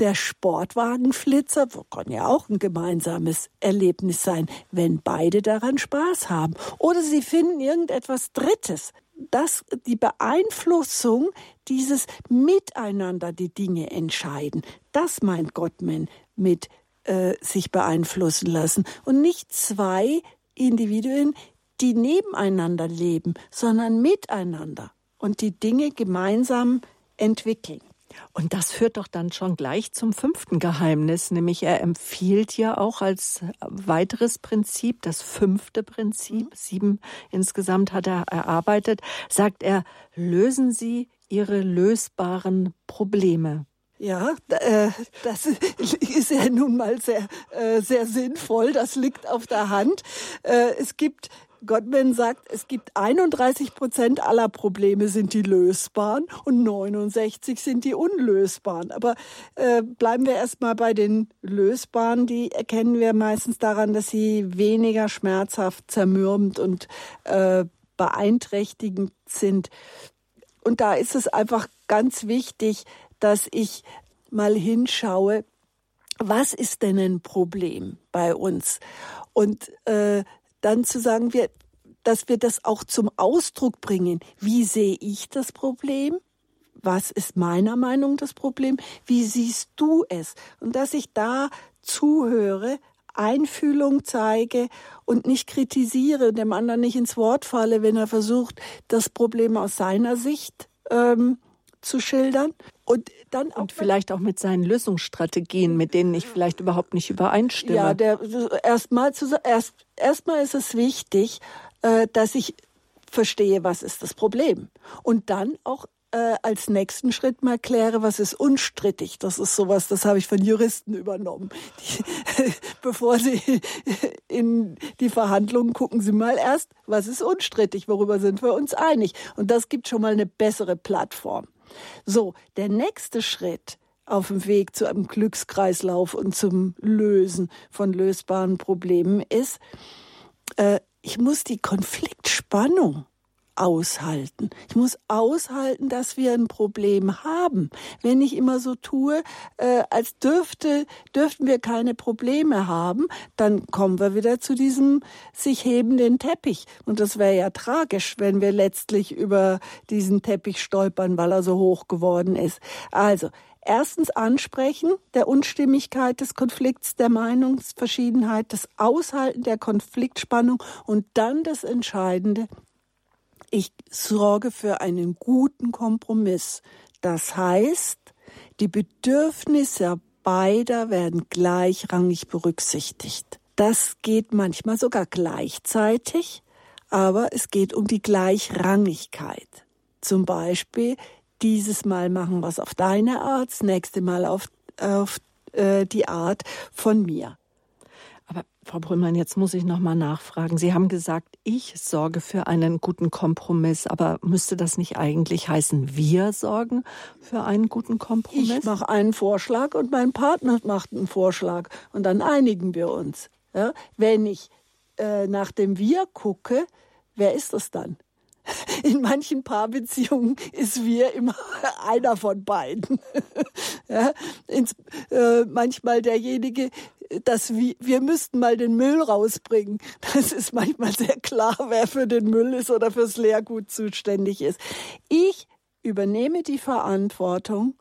[SPEAKER 2] der Sportwagenflitzer kann ja auch ein gemeinsames Erlebnis sein, wenn beide daran Spaß haben. Oder sie finden irgendetwas Drittes. Das, die Beeinflussung, dieses Miteinander die Dinge entscheiden, das meint Gottman mit äh, sich beeinflussen lassen. Und nicht zwei Individuen, die nebeneinander leben, sondern miteinander und die Dinge gemeinsam entwickeln.
[SPEAKER 1] Und das führt doch dann schon gleich zum fünften Geheimnis, nämlich er empfiehlt ja auch als weiteres Prinzip, das fünfte Prinzip, mhm. sieben insgesamt hat er erarbeitet, sagt er, lösen Sie Ihre lösbaren Probleme.
[SPEAKER 2] Ja, äh, das ist ja nun mal sehr, äh, sehr sinnvoll. Das liegt auf der Hand. Äh, es gibt Gottman sagt, es gibt 31 Prozent aller Probleme sind die lösbaren und 69 sind die unlösbaren. Aber bleiben wir erstmal bei den lösbaren. Die erkennen wir meistens daran, dass sie weniger schmerzhaft, zermürbend und beeinträchtigend sind. Und da ist es einfach ganz wichtig, dass ich mal hinschaue, was ist denn ein Problem bei uns? Und äh, dann zu sagen, wir, dass wir das auch zum Ausdruck bringen. Wie sehe ich das Problem? Was ist meiner Meinung das Problem? Wie siehst du es? Und dass ich da zuhöre, Einfühlung zeige und nicht kritisiere und dem anderen nicht ins Wort falle, wenn er versucht, das Problem aus seiner Sicht ähm, zu schildern.
[SPEAKER 1] Und dann auch und vielleicht auch mit seinen Lösungsstrategien, mit denen ich vielleicht überhaupt nicht übereinstimme.
[SPEAKER 2] Ja, der erstmal erst erstmal ist es wichtig, äh, dass ich verstehe, was ist das Problem und dann auch äh, als nächsten Schritt mal kläre, was ist unstrittig. Das ist sowas, das habe ich von Juristen übernommen. Die, bevor sie in die Verhandlungen gucken, sie mal erst, was ist unstrittig, worüber sind wir uns einig. Und das gibt schon mal eine bessere Plattform. So, der nächste Schritt auf dem Weg zu einem Glückskreislauf und zum Lösen von lösbaren Problemen ist, äh, ich muss die Konfliktspannung aushalten. Ich muss aushalten, dass wir ein Problem haben. Wenn ich immer so tue, äh, als dürfte, dürften wir keine Probleme haben, dann kommen wir wieder zu diesem sich hebenden Teppich. Und das wäre ja tragisch, wenn wir letztlich über diesen Teppich stolpern, weil er so hoch geworden ist. Also, Erstens ansprechen der Unstimmigkeit des Konflikts, der Meinungsverschiedenheit, das Aushalten der Konfliktspannung und dann das Entscheidende, ich sorge für einen guten Kompromiss. Das heißt, die Bedürfnisse beider werden gleichrangig berücksichtigt. Das geht manchmal sogar gleichzeitig, aber es geht um die Gleichrangigkeit. Zum Beispiel, dieses Mal machen wir es auf deine Art, das nächste Mal auf, auf äh, die Art von mir.
[SPEAKER 1] Frau Brüllmann, jetzt muss ich noch mal nachfragen. Sie haben gesagt, ich sorge für einen guten Kompromiss, aber müsste das nicht eigentlich heißen, wir sorgen für einen guten Kompromiss?
[SPEAKER 2] Ich mache einen Vorschlag und mein Partner macht einen Vorschlag und dann einigen wir uns. Ja? Wenn ich äh, nach dem Wir gucke, wer ist das dann? In manchen Paarbeziehungen ist wir immer einer von beiden. ja, ins, äh, manchmal derjenige, dass wir, wir müssten mal den Müll rausbringen. Das ist manchmal sehr klar, wer für den Müll ist oder fürs Leergut zuständig ist. Ich übernehme die Verantwortung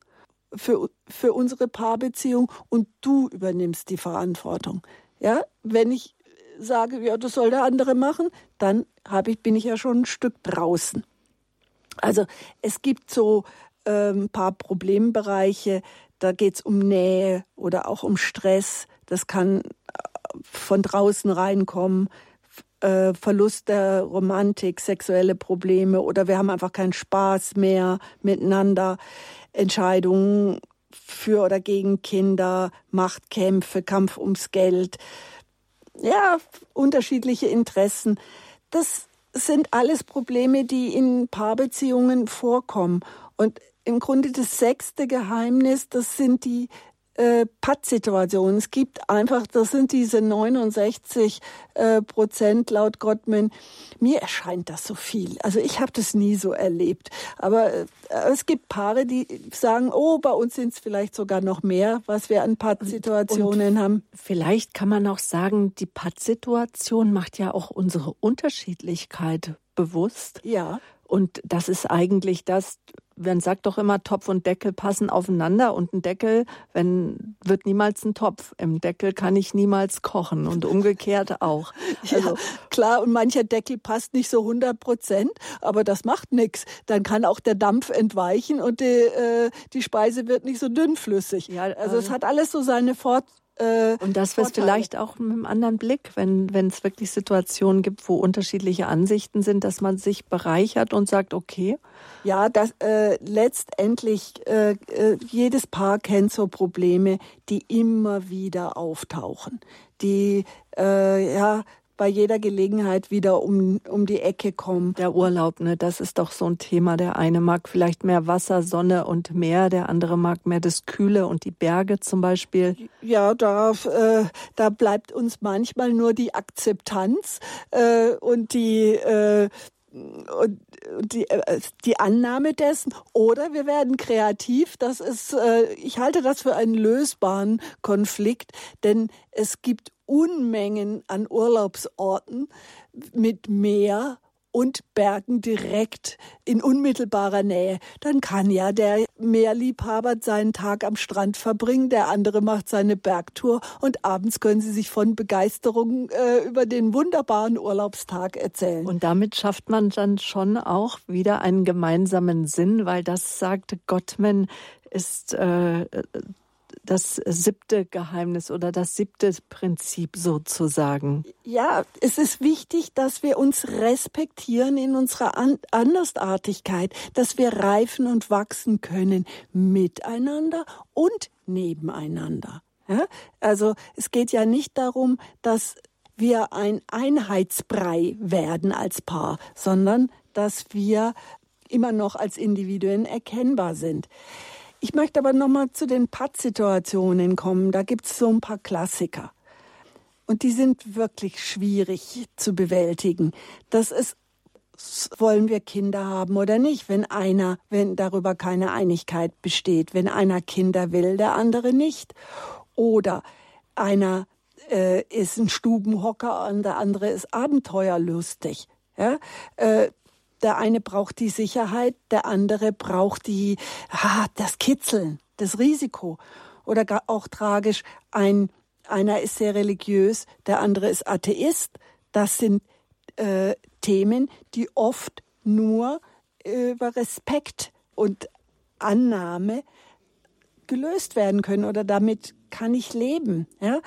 [SPEAKER 2] für, für unsere Paarbeziehung und du übernimmst die Verantwortung. Ja, wenn ich sage, ja, das soll der andere machen, dann habe ich, bin ich ja schon ein Stück draußen. Also es gibt so ein ähm, paar Problembereiche, da geht es um Nähe oder auch um Stress. Das kann äh, von draußen reinkommen, äh, Verlust der Romantik, sexuelle Probleme oder wir haben einfach keinen Spaß mehr miteinander, Entscheidungen für oder gegen Kinder, Machtkämpfe, Kampf ums Geld, ja, unterschiedliche Interessen. Das sind alles Probleme, die in Paarbeziehungen vorkommen. Und im Grunde das sechste Geheimnis, das sind die äh, Pattsituationen. Es gibt einfach, das sind diese 69 äh, Prozent laut Gottman. Mir erscheint das so viel. Also ich habe das nie so erlebt. Aber äh, es gibt Paare, die sagen, oh, bei uns sind es vielleicht sogar noch mehr, was wir an Pattsituationen haben.
[SPEAKER 1] Vielleicht kann man auch sagen, die Pattsituation macht ja auch unsere Unterschiedlichkeit bewusst.
[SPEAKER 2] Ja.
[SPEAKER 1] Und das ist eigentlich das, man sagt doch immer, Topf und Deckel passen aufeinander und ein Deckel, wenn, wird niemals ein Topf. Im Deckel kann ich niemals kochen und umgekehrt auch.
[SPEAKER 2] Also, ja, klar, und mancher Deckel passt nicht so 100 Prozent, aber das macht nichts. Dann kann auch der Dampf entweichen und die, äh, die Speise wird nicht so dünnflüssig. Ja, also es äh, hat alles so seine Vor
[SPEAKER 1] äh, und das wird vielleicht auch mit einem anderen Blick, wenn wenn es wirklich Situationen gibt, wo unterschiedliche Ansichten sind, dass man sich bereichert und sagt, okay.
[SPEAKER 2] Ja, das äh, letztendlich äh, äh, jedes Paar kennt so Probleme, die immer wieder auftauchen, die äh, ja bei jeder Gelegenheit wieder um, um die Ecke kommen.
[SPEAKER 1] Der Urlaub, ne, das ist doch so ein Thema. Der eine mag vielleicht mehr Wasser, Sonne und Meer, der andere mag mehr das Kühle und die Berge zum Beispiel.
[SPEAKER 2] Ja, da, äh, da bleibt uns manchmal nur die Akzeptanz äh, und die äh, und die, äh, die Annahme dessen oder wir werden kreativ. Das ist, äh, ich halte das für einen lösbaren Konflikt, denn es gibt Unmengen an Urlaubsorten mit Meer und Bergen direkt in unmittelbarer Nähe. Dann kann ja der Meerliebhaber seinen Tag am Strand verbringen, der andere macht seine Bergtour und abends können sie sich von Begeisterung äh, über den wunderbaren Urlaubstag erzählen.
[SPEAKER 1] Und damit schafft man dann schon auch wieder einen gemeinsamen Sinn, weil das sagte Gottman ist äh, das siebte Geheimnis oder das siebte Prinzip sozusagen.
[SPEAKER 2] Ja, es ist wichtig, dass wir uns respektieren in unserer Andersartigkeit, dass wir reifen und wachsen können miteinander und nebeneinander. Ja? Also es geht ja nicht darum, dass wir ein Einheitsbrei werden als Paar, sondern dass wir immer noch als Individuen erkennbar sind. Ich möchte aber nochmal zu den Pattsituationen kommen. Da gibt es so ein paar Klassiker. Und die sind wirklich schwierig zu bewältigen. Das ist, wollen wir Kinder haben oder nicht? Wenn einer, wenn darüber keine Einigkeit besteht, wenn einer Kinder will, der andere nicht. Oder einer äh, ist ein Stubenhocker und der andere ist abenteuerlustig. Ja? Äh, der eine braucht die Sicherheit, der andere braucht die, ah, das Kitzeln, das Risiko. Oder auch tragisch, ein, einer ist sehr religiös, der andere ist Atheist. Das sind äh, Themen, die oft nur über Respekt und Annahme gelöst werden können oder damit kann ich leben. Ja?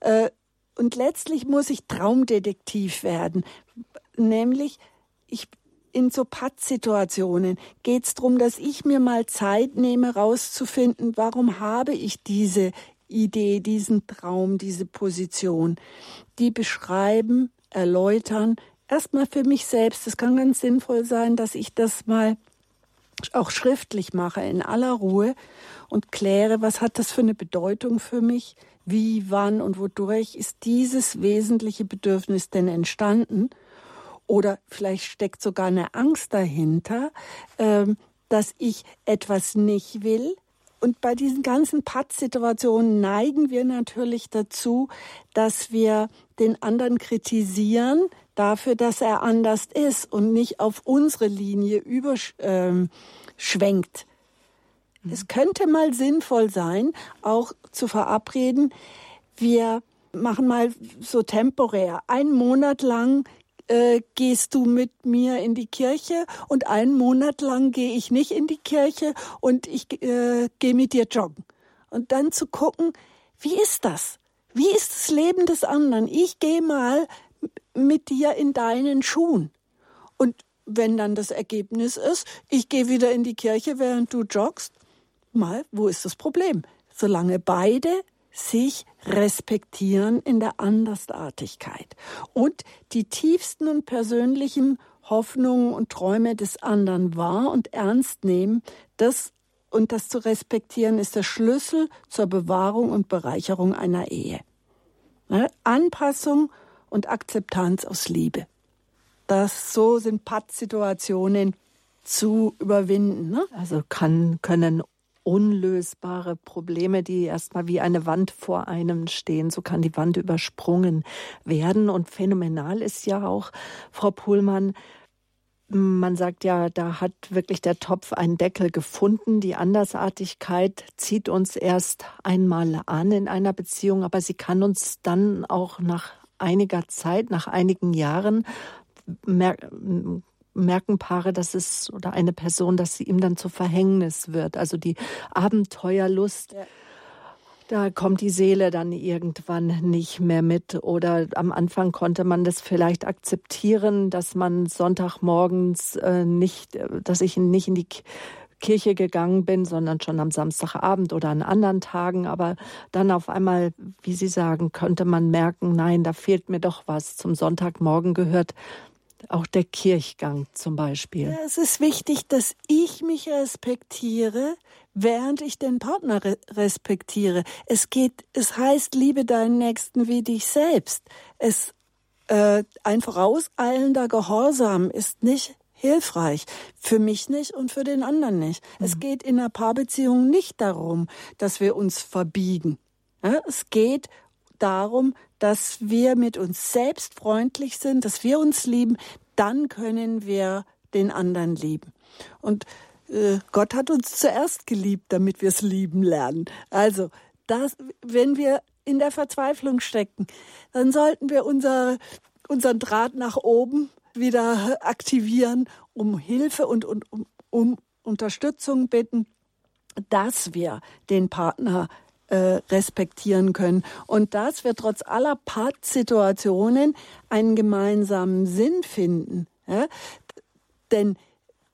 [SPEAKER 2] Äh, und letztlich muss ich Traumdetektiv werden, nämlich ich in so Pattsituationen geht es darum, dass ich mir mal Zeit nehme, rauszufinden, warum habe ich diese Idee, diesen Traum, diese Position. Die beschreiben, erläutern, erstmal für mich selbst. Es kann ganz sinnvoll sein, dass ich das mal auch schriftlich mache in aller Ruhe und kläre, was hat das für eine Bedeutung für mich, wie, wann und wodurch ist dieses wesentliche Bedürfnis denn entstanden oder vielleicht steckt sogar eine Angst dahinter, ähm, dass ich etwas nicht will. Und bei diesen ganzen Pattsituationen neigen wir natürlich dazu, dass wir den anderen kritisieren dafür, dass er anders ist und nicht auf unsere Linie überschwenkt. Ähm, mhm. Es könnte mal sinnvoll sein, auch zu verabreden, wir machen mal so temporär, einen Monat lang äh, gehst du mit mir in die Kirche und einen Monat lang gehe ich nicht in die Kirche und ich äh, gehe mit dir joggen. Und dann zu gucken, wie ist das? Wie ist das Leben des anderen? Ich gehe mal mit dir in deinen Schuhen. Und wenn dann das Ergebnis ist, ich gehe wieder in die Kirche, während du joggst, mal, wo ist das Problem? Solange beide sich respektieren in der Andersartigkeit und die tiefsten und persönlichen Hoffnungen und Träume des anderen wahr und ernst nehmen, das und das zu respektieren ist der Schlüssel zur Bewahrung und Bereicherung einer Ehe. Ne? Anpassung und Akzeptanz aus Liebe. Das so sind Pattsituationen zu überwinden. Ne?
[SPEAKER 1] Also kann, können unlösbare Probleme, die erstmal wie eine Wand vor einem stehen. So kann die Wand übersprungen werden. Und phänomenal ist ja auch, Frau Puhlmann, man sagt ja, da hat wirklich der Topf einen Deckel gefunden. Die Andersartigkeit zieht uns erst einmal an in einer Beziehung, aber sie kann uns dann auch nach einiger Zeit, nach einigen Jahren merken Paare, dass es oder eine Person, dass sie ihm dann zu Verhängnis wird. Also die Abenteuerlust. Ja. Da kommt die Seele dann irgendwann nicht mehr mit. Oder am Anfang konnte man das vielleicht akzeptieren, dass man Sonntagmorgens äh, nicht, dass ich nicht in die Kirche gegangen bin, sondern schon am Samstagabend oder an anderen Tagen. Aber dann auf einmal, wie Sie sagen, könnte man merken, nein, da fehlt mir doch was. Zum Sonntagmorgen gehört auch der Kirchgang zum Beispiel.
[SPEAKER 2] Ja, es ist wichtig, dass ich mich respektiere, während ich den Partner respektiere. Es geht, es heißt, liebe deinen Nächsten wie dich selbst. Es äh, ein vorauseilender Gehorsam ist nicht hilfreich. Für mich nicht und für den anderen nicht. Mhm. Es geht in einer Paarbeziehung nicht darum, dass wir uns verbiegen. Ja, es geht darum, dass wir mit uns selbst freundlich sind, dass wir uns lieben, dann können wir den anderen lieben. Und äh, Gott hat uns zuerst geliebt, damit wir es lieben lernen. Also, das, wenn wir in der Verzweiflung stecken, dann sollten wir unser, unseren Draht nach oben wieder aktivieren, um Hilfe und, und um, um Unterstützung bitten, dass wir den Partner äh, respektieren können und dass wir trotz aller Pattsituationen einen gemeinsamen Sinn finden. Ja? Denn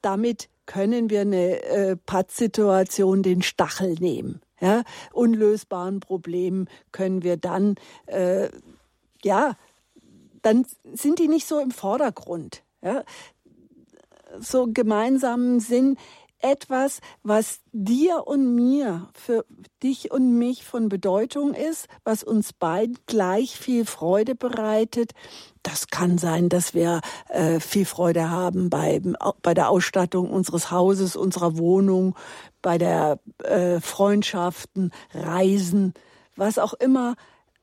[SPEAKER 2] damit können wir eine äh, Pattsituation den Stachel nehmen. Ja? Unlösbaren Problemen können wir dann, äh, ja, dann sind die nicht so im Vordergrund. Ja? So gemeinsamen Sinn etwas, was dir und mir, für dich und mich von Bedeutung ist, was uns beiden gleich viel Freude bereitet. Das kann sein, dass wir äh, viel Freude haben bei, bei der Ausstattung unseres Hauses, unserer Wohnung, bei der äh, Freundschaften, Reisen, was auch immer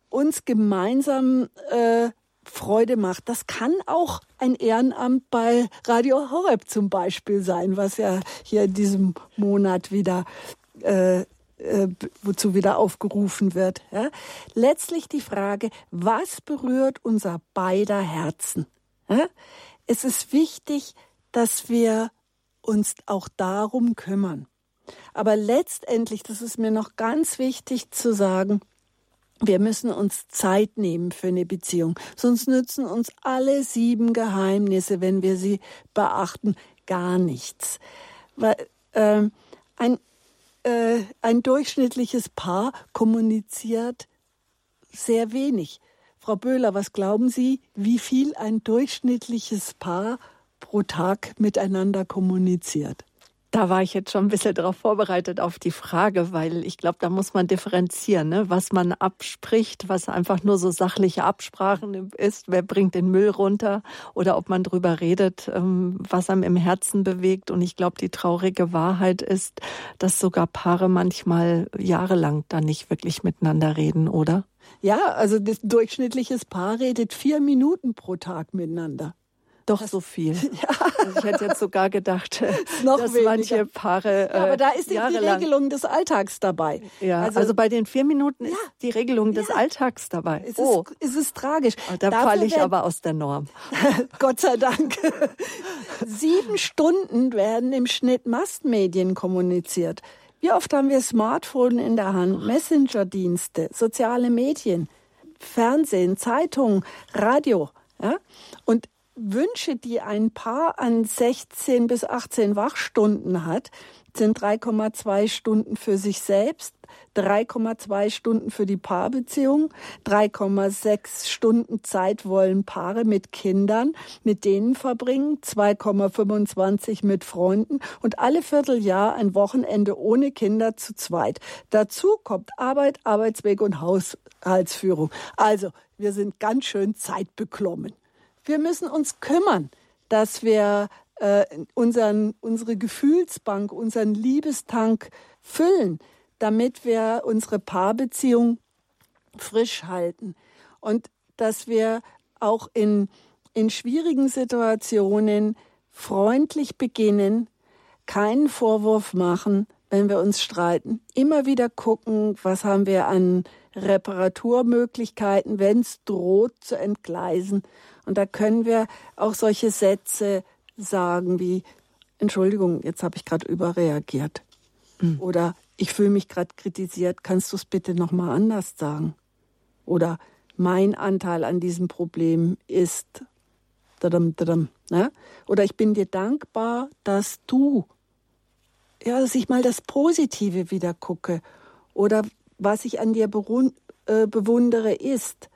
[SPEAKER 2] uns gemeinsam äh, Freude macht. Das kann auch ein Ehrenamt bei Radio Horeb zum Beispiel sein, was ja hier in diesem Monat wieder äh, äh, wozu wieder aufgerufen wird. Ja? Letztlich die Frage, was berührt unser beider Herzen? Ja? Es ist wichtig, dass wir uns auch darum kümmern. Aber letztendlich, das ist mir noch ganz wichtig zu sagen, wir müssen uns Zeit nehmen für eine Beziehung. Sonst nützen uns alle sieben Geheimnisse, wenn wir sie beachten, gar nichts. Weil äh, ein, äh, ein durchschnittliches Paar kommuniziert sehr wenig. Frau Böhler, was glauben Sie, wie viel ein durchschnittliches Paar pro Tag miteinander kommuniziert?
[SPEAKER 1] Da war ich jetzt schon ein bisschen darauf vorbereitet auf die Frage, weil ich glaube, da muss man differenzieren, ne? was man abspricht, was einfach nur so sachliche Absprachen ist, wer bringt den Müll runter oder ob man drüber redet, ähm, was einem im Herzen bewegt. Und ich glaube, die traurige Wahrheit ist, dass sogar Paare manchmal jahrelang dann nicht wirklich miteinander reden, oder?
[SPEAKER 2] Ja, also das durchschnittliches Paar redet vier Minuten pro Tag miteinander.
[SPEAKER 1] Doch das, so viel. Ja. Also ich hätte jetzt sogar gedacht, Noch dass weniger. manche Paare.
[SPEAKER 2] Ja, aber da ist die Regelung des Alltags dabei.
[SPEAKER 1] Ja, also, also bei den vier Minuten ja, ist die Regelung des Alltags dabei.
[SPEAKER 2] Es oh. ist, es ist tragisch.
[SPEAKER 1] Oh, da falle ich aber aus der Norm.
[SPEAKER 2] Gott sei Dank. Sieben Stunden werden im Schnitt Massenmedien kommuniziert. Wie oft haben wir Smartphone in der Hand, Messenger-Dienste, soziale Medien, Fernsehen, Zeitung, Radio. Ja? Und Wünsche, die ein Paar an 16 bis 18 Wachstunden hat, sind 3,2 Stunden für sich selbst, 3,2 Stunden für die Paarbeziehung, 3,6 Stunden Zeit wollen Paare mit Kindern, mit denen verbringen, 2,25 mit Freunden und alle Vierteljahr ein Wochenende ohne Kinder zu zweit. Dazu kommt Arbeit, Arbeitsweg und Haushaltsführung. Also, wir sind ganz schön zeitbeklommen. Wir müssen uns kümmern, dass wir äh, unseren, unsere Gefühlsbank, unseren Liebestank füllen, damit wir unsere Paarbeziehung frisch halten. Und dass wir auch in, in schwierigen Situationen freundlich beginnen, keinen Vorwurf machen, wenn wir uns streiten, immer wieder gucken, was haben wir an Reparaturmöglichkeiten, wenn es droht zu entgleisen und da können wir auch solche Sätze sagen wie, Entschuldigung, jetzt habe ich gerade überreagiert. Mhm. Oder ich fühle mich gerade kritisiert, kannst du es bitte nochmal anders sagen? Oder mein Anteil an diesem Problem ist, dadam, dadam, ne? oder ich bin dir dankbar, dass du, ja, dass ich mal das Positive wieder gucke. Oder was ich an dir äh, bewundere ist,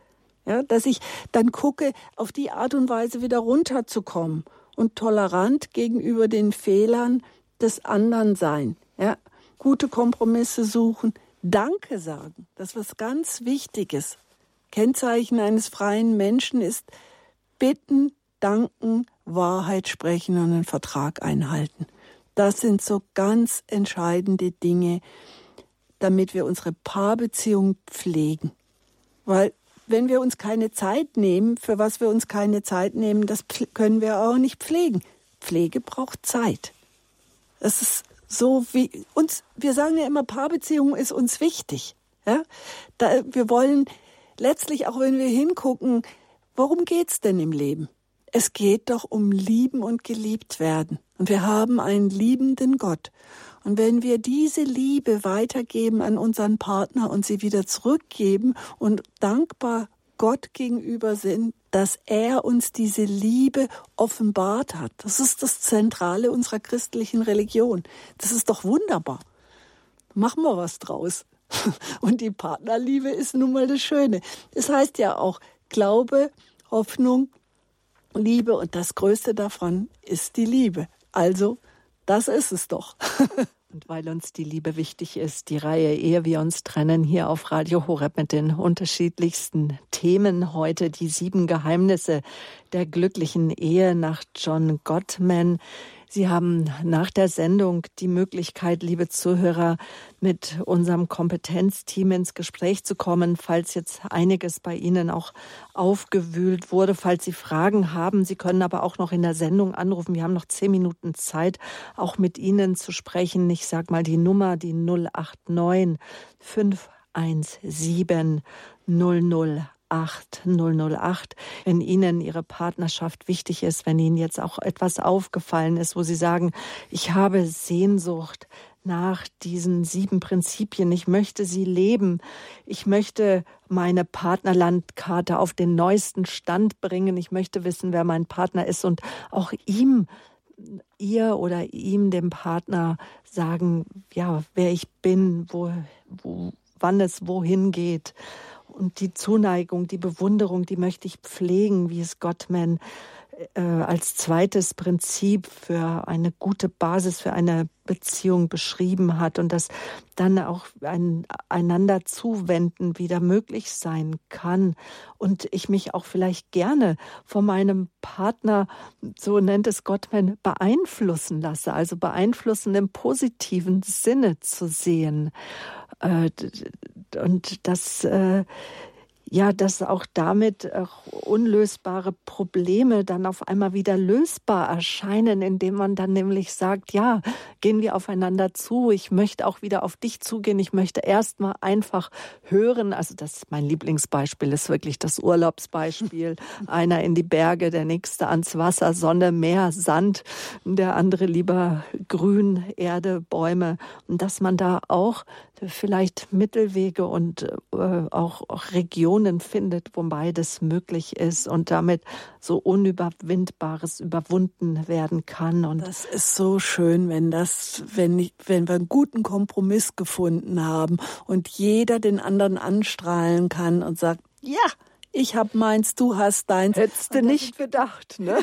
[SPEAKER 2] ja, dass ich dann gucke, auf die Art und Weise wieder runterzukommen und tolerant gegenüber den Fehlern des anderen sein. Ja, gute Kompromisse suchen, Danke sagen. Das ist was ganz Wichtiges. Kennzeichen eines freien Menschen ist bitten, danken, Wahrheit sprechen und einen Vertrag einhalten. Das sind so ganz entscheidende Dinge, damit wir unsere Paarbeziehung pflegen. Weil wenn wir uns keine Zeit nehmen, für was wir uns keine Zeit nehmen, das können wir auch nicht pflegen. Pflege braucht Zeit. Das ist so wie uns, wir sagen ja immer, Paarbeziehung ist uns wichtig. Ja? Da, wir wollen letztlich, auch wenn wir hingucken, worum geht's denn im Leben? Es geht doch um Lieben und geliebt werden. Und wir haben einen liebenden Gott. Und wenn wir diese Liebe weitergeben an unseren Partner und sie wieder zurückgeben und dankbar Gott gegenüber sind, dass er uns diese Liebe offenbart hat. Das ist das Zentrale unserer christlichen Religion. Das ist doch wunderbar. Machen wir was draus. Und die Partnerliebe ist nun mal das Schöne. Es das heißt ja auch Glaube, Hoffnung, Liebe und das Größte davon ist die Liebe. Also das ist es doch.
[SPEAKER 1] Und weil uns die Liebe wichtig ist, die Reihe Ehe wir uns trennen hier auf Radio Horeb mit den unterschiedlichsten Themen heute, die sieben Geheimnisse der glücklichen Ehe nach John Gottman. Sie haben nach der Sendung die Möglichkeit, liebe Zuhörer, mit unserem Kompetenzteam ins Gespräch zu kommen, falls jetzt einiges bei Ihnen auch aufgewühlt wurde, falls Sie Fragen haben. Sie können aber auch noch in der Sendung anrufen. Wir haben noch zehn Minuten Zeit, auch mit Ihnen zu sprechen. Ich sage mal die Nummer, die 089 517 00 008. Wenn Ihnen Ihre Partnerschaft wichtig ist, wenn Ihnen jetzt auch etwas aufgefallen ist, wo Sie sagen, ich habe Sehnsucht nach diesen sieben Prinzipien. Ich möchte sie leben. Ich möchte meine Partnerlandkarte auf den neuesten Stand bringen. Ich möchte wissen, wer mein Partner ist und auch ihm ihr oder ihm, dem Partner, sagen, ja, wer ich bin, wo, wo, wann es wohin geht. Und die Zuneigung, die Bewunderung, die möchte ich pflegen, wie es Gottman äh, als zweites Prinzip für eine gute Basis für eine Beziehung beschrieben hat und dass dann auch ein einander zuwenden wieder möglich sein kann und ich mich auch vielleicht gerne von meinem Partner, so nennt es Gottman, beeinflussen lasse, also beeinflussen im positiven Sinne zu sehen. Äh, und das äh, ja, dass auch damit auch unlösbare Probleme dann auf einmal wieder lösbar erscheinen, indem man dann nämlich sagt, ja, gehen wir aufeinander zu, ich möchte auch wieder auf dich zugehen, ich möchte erstmal einfach hören, also das mein Lieblingsbeispiel ist wirklich das Urlaubsbeispiel, einer in die Berge, der nächste ans Wasser, Sonne, Meer, Sand, der andere lieber Grün, Erde, Bäume. Und dass man da auch vielleicht Mittelwege und äh, auch, auch Regionen findet, wo beides möglich ist und damit so Unüberwindbares überwunden werden kann.
[SPEAKER 2] Und das ist so schön, wenn das, wenn, ich, wenn wir einen guten Kompromiss gefunden haben und jeder den anderen anstrahlen kann und sagt, ja, ich hab meins, du hast deins.
[SPEAKER 1] Hättest du nicht gedacht, ne?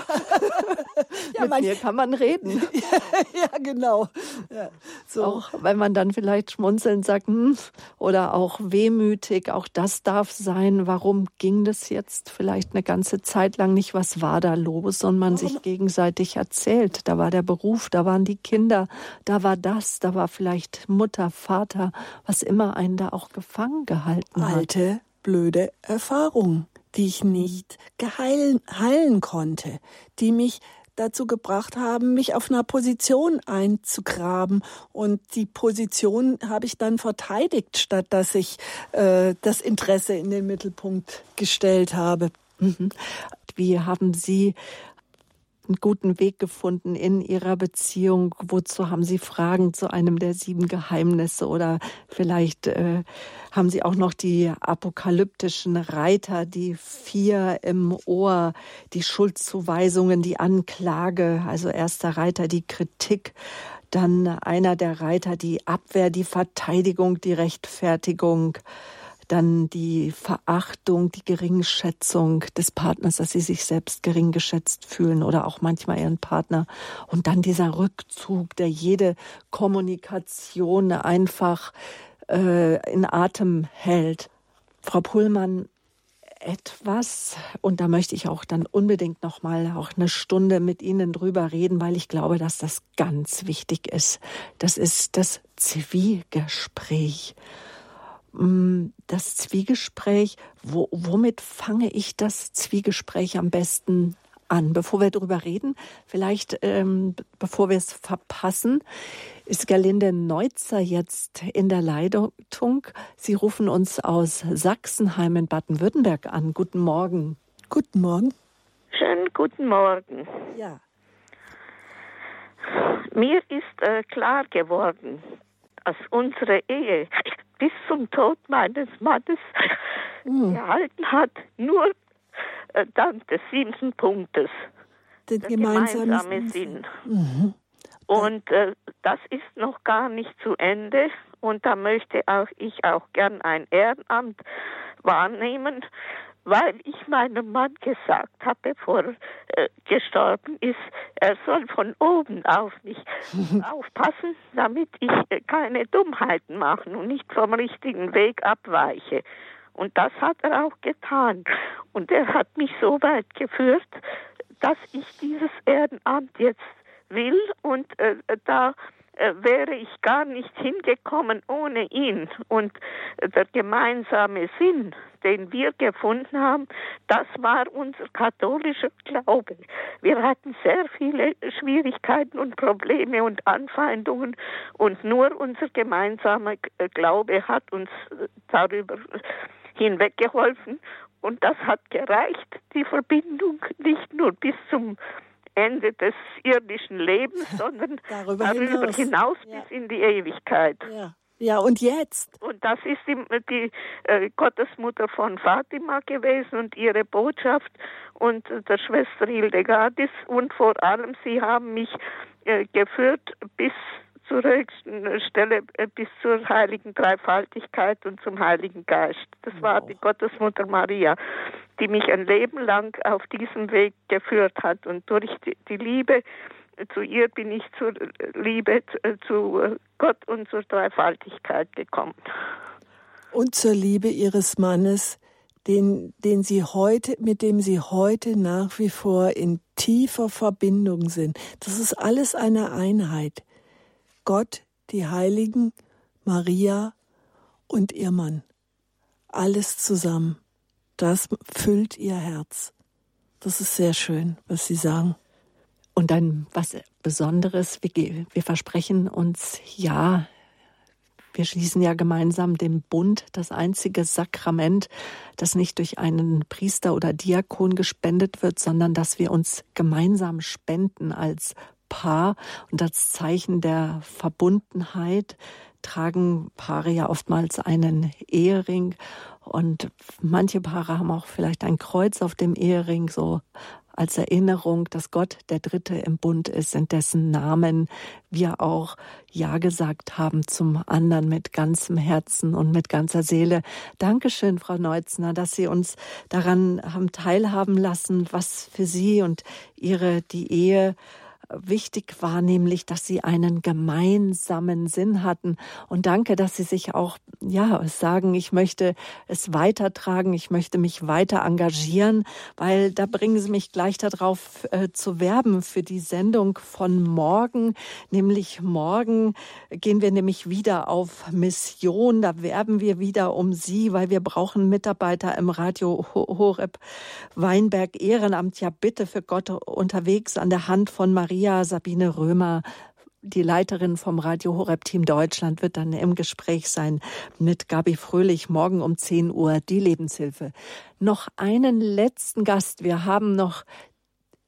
[SPEAKER 1] ja, Mit mir kann man reden.
[SPEAKER 2] ja, genau. Ja,
[SPEAKER 1] so. Auch wenn man dann vielleicht schmunzelnd sagt, hm, oder auch wehmütig, auch das darf sein. Warum ging das jetzt vielleicht eine ganze Zeit lang nicht? Was war da los? Und man Warum? sich gegenseitig erzählt. Da war der Beruf, da waren die Kinder, da war das, da war vielleicht Mutter, Vater, was immer einen da auch gefangen gehalten
[SPEAKER 2] hat. Alte blöde Erfahrung, die ich nicht geheilen, heilen konnte, die mich dazu gebracht haben, mich auf einer Position einzugraben. Und die Position habe ich dann verteidigt, statt dass ich äh, das Interesse in den Mittelpunkt gestellt habe.
[SPEAKER 1] Mhm. Wie haben Sie einen guten Weg gefunden in Ihrer Beziehung? Wozu haben Sie Fragen zu einem der sieben Geheimnisse? Oder vielleicht äh, haben Sie auch noch die apokalyptischen Reiter, die vier im Ohr, die Schuldzuweisungen, die Anklage, also erster Reiter die Kritik, dann einer der Reiter die Abwehr, die Verteidigung, die Rechtfertigung dann die Verachtung, die Geringschätzung des Partners, dass sie sich selbst gering geschätzt fühlen oder auch manchmal ihren Partner. Und dann dieser Rückzug, der jede Kommunikation einfach äh, in Atem hält. Frau Pullmann, etwas, und da möchte ich auch dann unbedingt noch mal auch eine Stunde mit Ihnen drüber reden, weil ich glaube, dass das ganz wichtig ist. Das ist das Zwiegespräch. Mm, das Zwiegespräch, wo, womit fange ich das Zwiegespräch am besten an? Bevor wir darüber reden, vielleicht ähm, bevor wir es verpassen, ist Gerlinde Neutzer jetzt in der Leitung. Sie rufen uns aus Sachsenheim in Baden-Württemberg an. Guten Morgen.
[SPEAKER 2] Guten Morgen.
[SPEAKER 3] Schönen guten Morgen.
[SPEAKER 2] Ja.
[SPEAKER 3] Mir ist äh, klar geworden, dass unsere Ehe bis zum Tod meines Mannes mhm. gehalten hat, nur äh, dank des siebten Punktes.
[SPEAKER 2] Den der gemeinsame
[SPEAKER 3] Sinn. Mhm. Und äh, das ist noch gar nicht zu Ende. Und da möchte auch ich auch gern ein Ehrenamt wahrnehmen, weil ich meinem Mann gesagt habe, bevor er äh, gestorben ist, er soll von oben auf mich aufpassen, damit ich äh, keine Dummheiten mache und nicht vom richtigen Weg abweiche. Und das hat er auch getan. Und er hat mich so weit geführt, dass ich dieses Ehrenamt jetzt will und äh, da äh, wäre ich gar nicht hingekommen ohne ihn. Und der gemeinsame Sinn, den wir gefunden haben, das war unser katholischer Glaube. Wir hatten sehr viele Schwierigkeiten und Probleme und Anfeindungen und nur unser gemeinsamer Glaube hat uns darüber hinweggeholfen. Und das hat gereicht, die Verbindung nicht nur bis zum Ende des irdischen Lebens, sondern darüber, darüber hinaus, hinaus ja. bis in die Ewigkeit.
[SPEAKER 2] Ja. Ja, und jetzt?
[SPEAKER 3] Und das ist die, die äh, Gottesmutter von Fatima gewesen und ihre Botschaft und der Schwester Hildegardis und vor allem sie haben mich äh, geführt bis zur höchsten Stelle äh, bis zur heiligen Dreifaltigkeit und zum Heiligen Geist. Das war die Gottesmutter Maria, die mich ein Leben lang auf diesem Weg geführt hat. Und durch die, Liebe zu ihr bin ich zur Liebe äh, zu Gott und zur Dreifaltigkeit gekommen.
[SPEAKER 2] Und zur Liebe ihres Mannes, den, den sie heute, mit dem sie heute nach wie vor in tiefer Verbindung sind. Das ist alles eine Einheit. Gott, die Heiligen, Maria und ihr Mann. Alles zusammen. Das füllt ihr Herz. Das ist sehr schön, was Sie sagen.
[SPEAKER 1] Und dann was Besonderes, wir, wir versprechen uns, ja, wir schließen ja gemeinsam den Bund, das einzige Sakrament, das nicht durch einen Priester oder Diakon gespendet wird, sondern dass wir uns gemeinsam spenden als Paar und als Zeichen der Verbundenheit, tragen Paare ja oftmals einen Ehering und manche Paare haben auch vielleicht ein Kreuz auf dem Ehering, so als Erinnerung, dass Gott der Dritte im Bund ist, in dessen Namen wir auch Ja gesagt haben zum anderen mit ganzem Herzen und mit ganzer Seele. Dankeschön, Frau Neutzner, dass Sie uns daran haben teilhaben lassen, was für Sie und Ihre, die Ehe wichtig war, nämlich, dass sie einen gemeinsamen Sinn hatten. Und danke, dass sie sich auch, ja, sagen, ich möchte es weitertragen, ich möchte mich weiter engagieren, weil da bringen sie mich gleich darauf äh, zu werben für die Sendung von morgen. Nämlich morgen gehen wir nämlich wieder auf Mission. Da werben wir wieder um Sie, weil wir brauchen Mitarbeiter im Radio Horeb Weinberg Ehrenamt. Ja, bitte für Gott unterwegs an der Hand von Maria Maria Sabine Römer, die Leiterin vom Radio Horeb Team Deutschland, wird dann im Gespräch sein mit Gabi Fröhlich morgen um 10 Uhr, die Lebenshilfe. Noch einen letzten Gast. Wir haben noch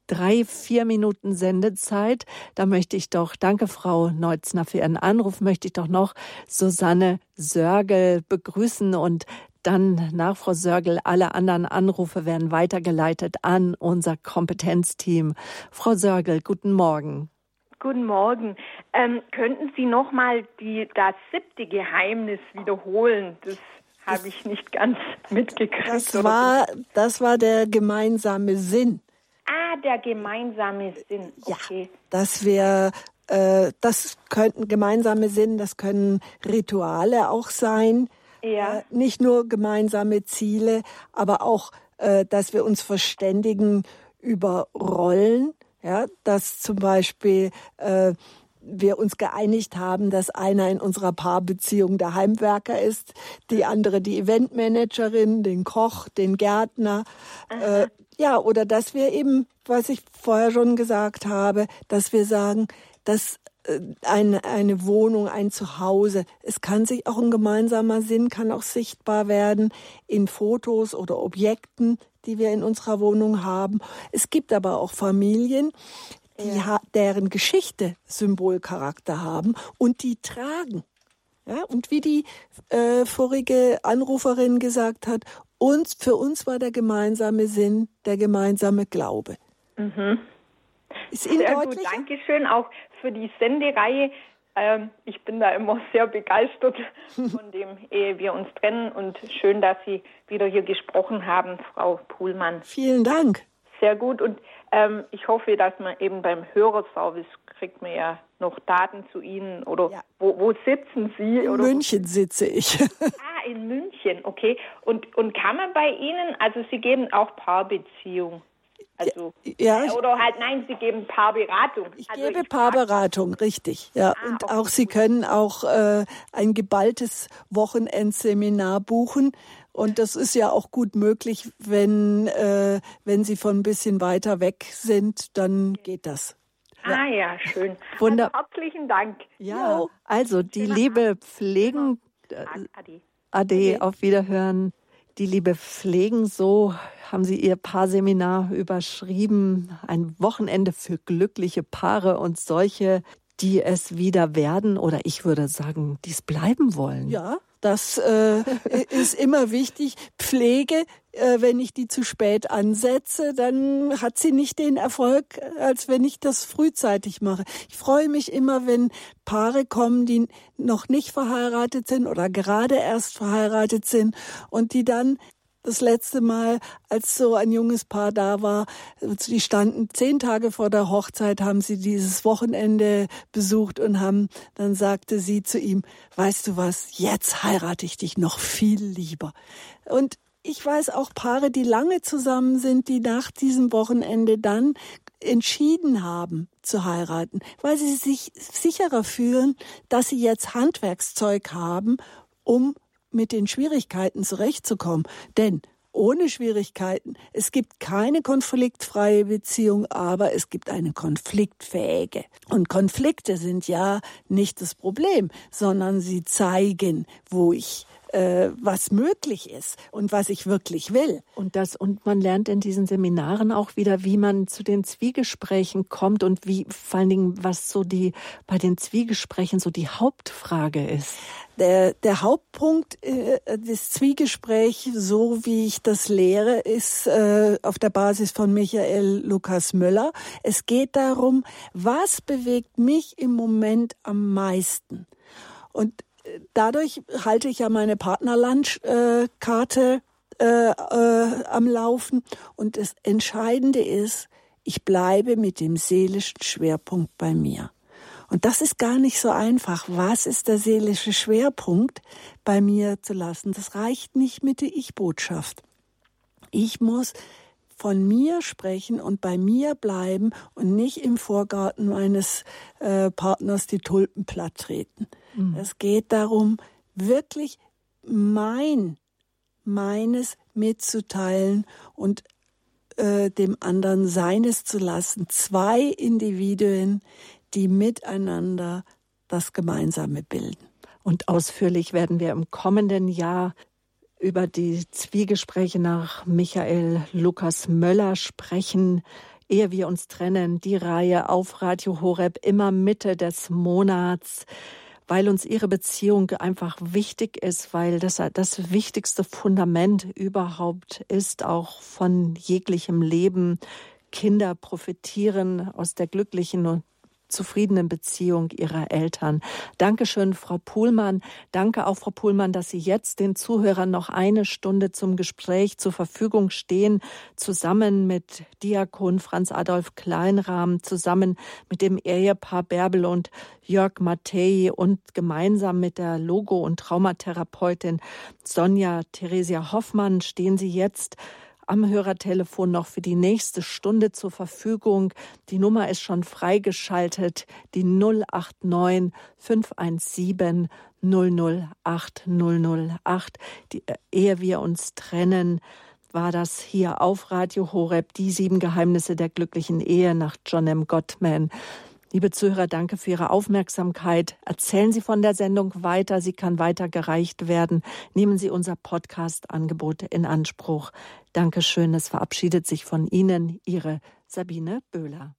[SPEAKER 1] drei, vier Minuten Sendezeit. Da möchte ich doch, danke Frau Neutzner für Ihren Anruf, möchte ich doch noch Susanne Sörgel begrüßen und dann nach Frau Sörgel, alle anderen Anrufe werden weitergeleitet an unser Kompetenzteam. Frau Sörgel, guten Morgen.
[SPEAKER 4] Guten Morgen. Ähm, könnten Sie noch mal die, das siebte Geheimnis wiederholen? Das habe ich nicht ganz mitgekriegt.
[SPEAKER 2] Das war, das war der gemeinsame Sinn.
[SPEAKER 4] Ah, der gemeinsame Sinn. Okay.
[SPEAKER 2] Ja, dass wir äh, das könnten gemeinsame Sinn, das können Rituale auch sein ja. Äh, nicht nur gemeinsame Ziele, aber auch, äh, dass wir uns verständigen über Rollen. Ja, dass zum Beispiel äh, wir uns geeinigt haben, dass einer in unserer Paarbeziehung der Heimwerker ist, die andere die Eventmanagerin, den Koch, den Gärtner. Äh, ja, oder dass wir eben, was ich vorher schon gesagt habe, dass wir sagen, dass äh, eine, eine Wohnung, ein Zuhause. Es kann sich auch ein gemeinsamer Sinn, kann auch sichtbar werden in Fotos oder Objekten, die wir in unserer Wohnung haben. Es gibt aber auch Familien, die ja. deren Geschichte Symbolcharakter haben und die tragen. Ja, und wie die äh, vorige Anruferin gesagt hat, uns, für uns war der gemeinsame Sinn der gemeinsame Glaube.
[SPEAKER 4] Mhm. Ist Ihnen sehr deutlich? gut, Dankeschön auch für die Sendereihe. Ähm, ich bin da immer sehr begeistert von dem, ehe wir uns trennen. Und schön, dass Sie wieder hier gesprochen haben, Frau Puhlmann.
[SPEAKER 2] Vielen Dank.
[SPEAKER 4] Sehr gut. Und ähm, ich hoffe, dass man eben beim Hörerservice kriegt man ja noch Daten zu Ihnen oder ja. wo, wo, sitzen Sie?
[SPEAKER 2] In München sitze ich.
[SPEAKER 4] ah, in München, okay. Und, und kann man bei Ihnen, also Sie geben auch Paarbeziehungen. Also, ja, äh, oder halt, nein, Sie geben Paarberatung.
[SPEAKER 2] Ich also gebe ich Paarberatung, richtig. Ja, ah, und okay. auch Sie können auch äh, ein geballtes Wochenendseminar buchen. Und das ist ja auch gut möglich, wenn, äh, wenn Sie von ein bisschen weiter weg sind, dann geht das.
[SPEAKER 4] Ah ja, schön. Wunder also, herzlichen Dank.
[SPEAKER 1] Ja, also die liebe Pflegen. Äh, Ade. Ade, auf Wiederhören. Die Liebe pflegen, so haben Sie Ihr Paarseminar überschrieben. Ein Wochenende für glückliche Paare und solche, die es wieder werden oder ich würde sagen, die es bleiben wollen.
[SPEAKER 2] Ja, das äh, ist immer wichtig. Pflege, äh, wenn ich die zu spät ansetze, dann hat sie nicht den Erfolg, als wenn ich das frühzeitig mache. Ich freue mich immer, wenn Paare kommen, die noch nicht verheiratet sind oder gerade erst verheiratet sind und die dann das letzte Mal, als so ein junges Paar da war, die standen zehn Tage vor der Hochzeit, haben sie dieses Wochenende besucht und haben, dann sagte sie zu ihm, weißt du was, jetzt heirate ich dich noch viel lieber. Und ich weiß auch Paare, die lange zusammen sind, die nach diesem Wochenende dann entschieden haben zu heiraten, weil sie sich sicherer fühlen, dass sie jetzt Handwerkszeug haben, um mit den Schwierigkeiten zurechtzukommen. Denn ohne Schwierigkeiten. Es gibt keine konfliktfreie Beziehung, aber es gibt eine konfliktfähige. Und Konflikte sind ja nicht das Problem, sondern sie zeigen, wo ich äh, was möglich ist und was ich wirklich will.
[SPEAKER 1] Und das und man lernt in diesen Seminaren auch wieder, wie man zu den Zwiegesprächen kommt und wie vor allen Dingen was so die bei den Zwiegesprächen so die Hauptfrage ist.
[SPEAKER 2] Der, der Hauptpunkt äh, des Zwiegesprächs, so wie ich das lehre, ist äh, auf der Basis von Michael Lukas Möller. Es geht darum, was bewegt mich im Moment am meisten? Und dadurch halte ich ja meine Partnerlandkarte äh, äh, am Laufen. Und das Entscheidende ist, ich bleibe mit dem seelischen Schwerpunkt bei mir. Und das ist gar nicht so einfach. Was ist der seelische Schwerpunkt bei mir zu lassen? Das reicht nicht mit der Ich-Botschaft. Ich muss von mir sprechen und bei mir bleiben und nicht im Vorgarten meines äh, Partners die Tulpen platt treten. Mhm. Es geht darum, wirklich mein, meines mitzuteilen und äh, dem anderen seines zu lassen. Zwei Individuen, die miteinander das Gemeinsame bilden.
[SPEAKER 1] Und ausführlich werden wir im kommenden Jahr über die Zwiegespräche nach Michael Lukas Möller sprechen. Ehe wir uns trennen, die Reihe auf Radio Horeb immer Mitte des Monats, weil uns ihre Beziehung einfach wichtig ist, weil das das wichtigste Fundament überhaupt ist, auch von jeglichem Leben. Kinder profitieren aus der glücklichen zufriedenen Beziehung ihrer Eltern. Dankeschön, Frau Puhlmann. Danke auch, Frau Puhlmann, dass Sie jetzt den Zuhörern noch eine Stunde zum Gespräch zur Verfügung stehen, zusammen mit Diakon Franz Adolf Kleinrahm, zusammen mit dem Ehepaar Bärbel und Jörg Mattei und gemeinsam mit der Logo- und Traumatherapeutin Sonja Theresia Hoffmann stehen Sie jetzt am Hörertelefon noch für die nächste Stunde zur Verfügung. Die Nummer ist schon freigeschaltet, die 089 517 008 008. Die, äh, ehe wir uns trennen, war das hier auf Radio Horeb, die sieben Geheimnisse der glücklichen Ehe nach John M. Gottman. Liebe Zuhörer, danke für Ihre Aufmerksamkeit. Erzählen Sie von der Sendung weiter. Sie kann weitergereicht werden. Nehmen Sie unser Podcast-Angebot in Anspruch. Dankeschön. Es verabschiedet sich von Ihnen Ihre Sabine Böhler.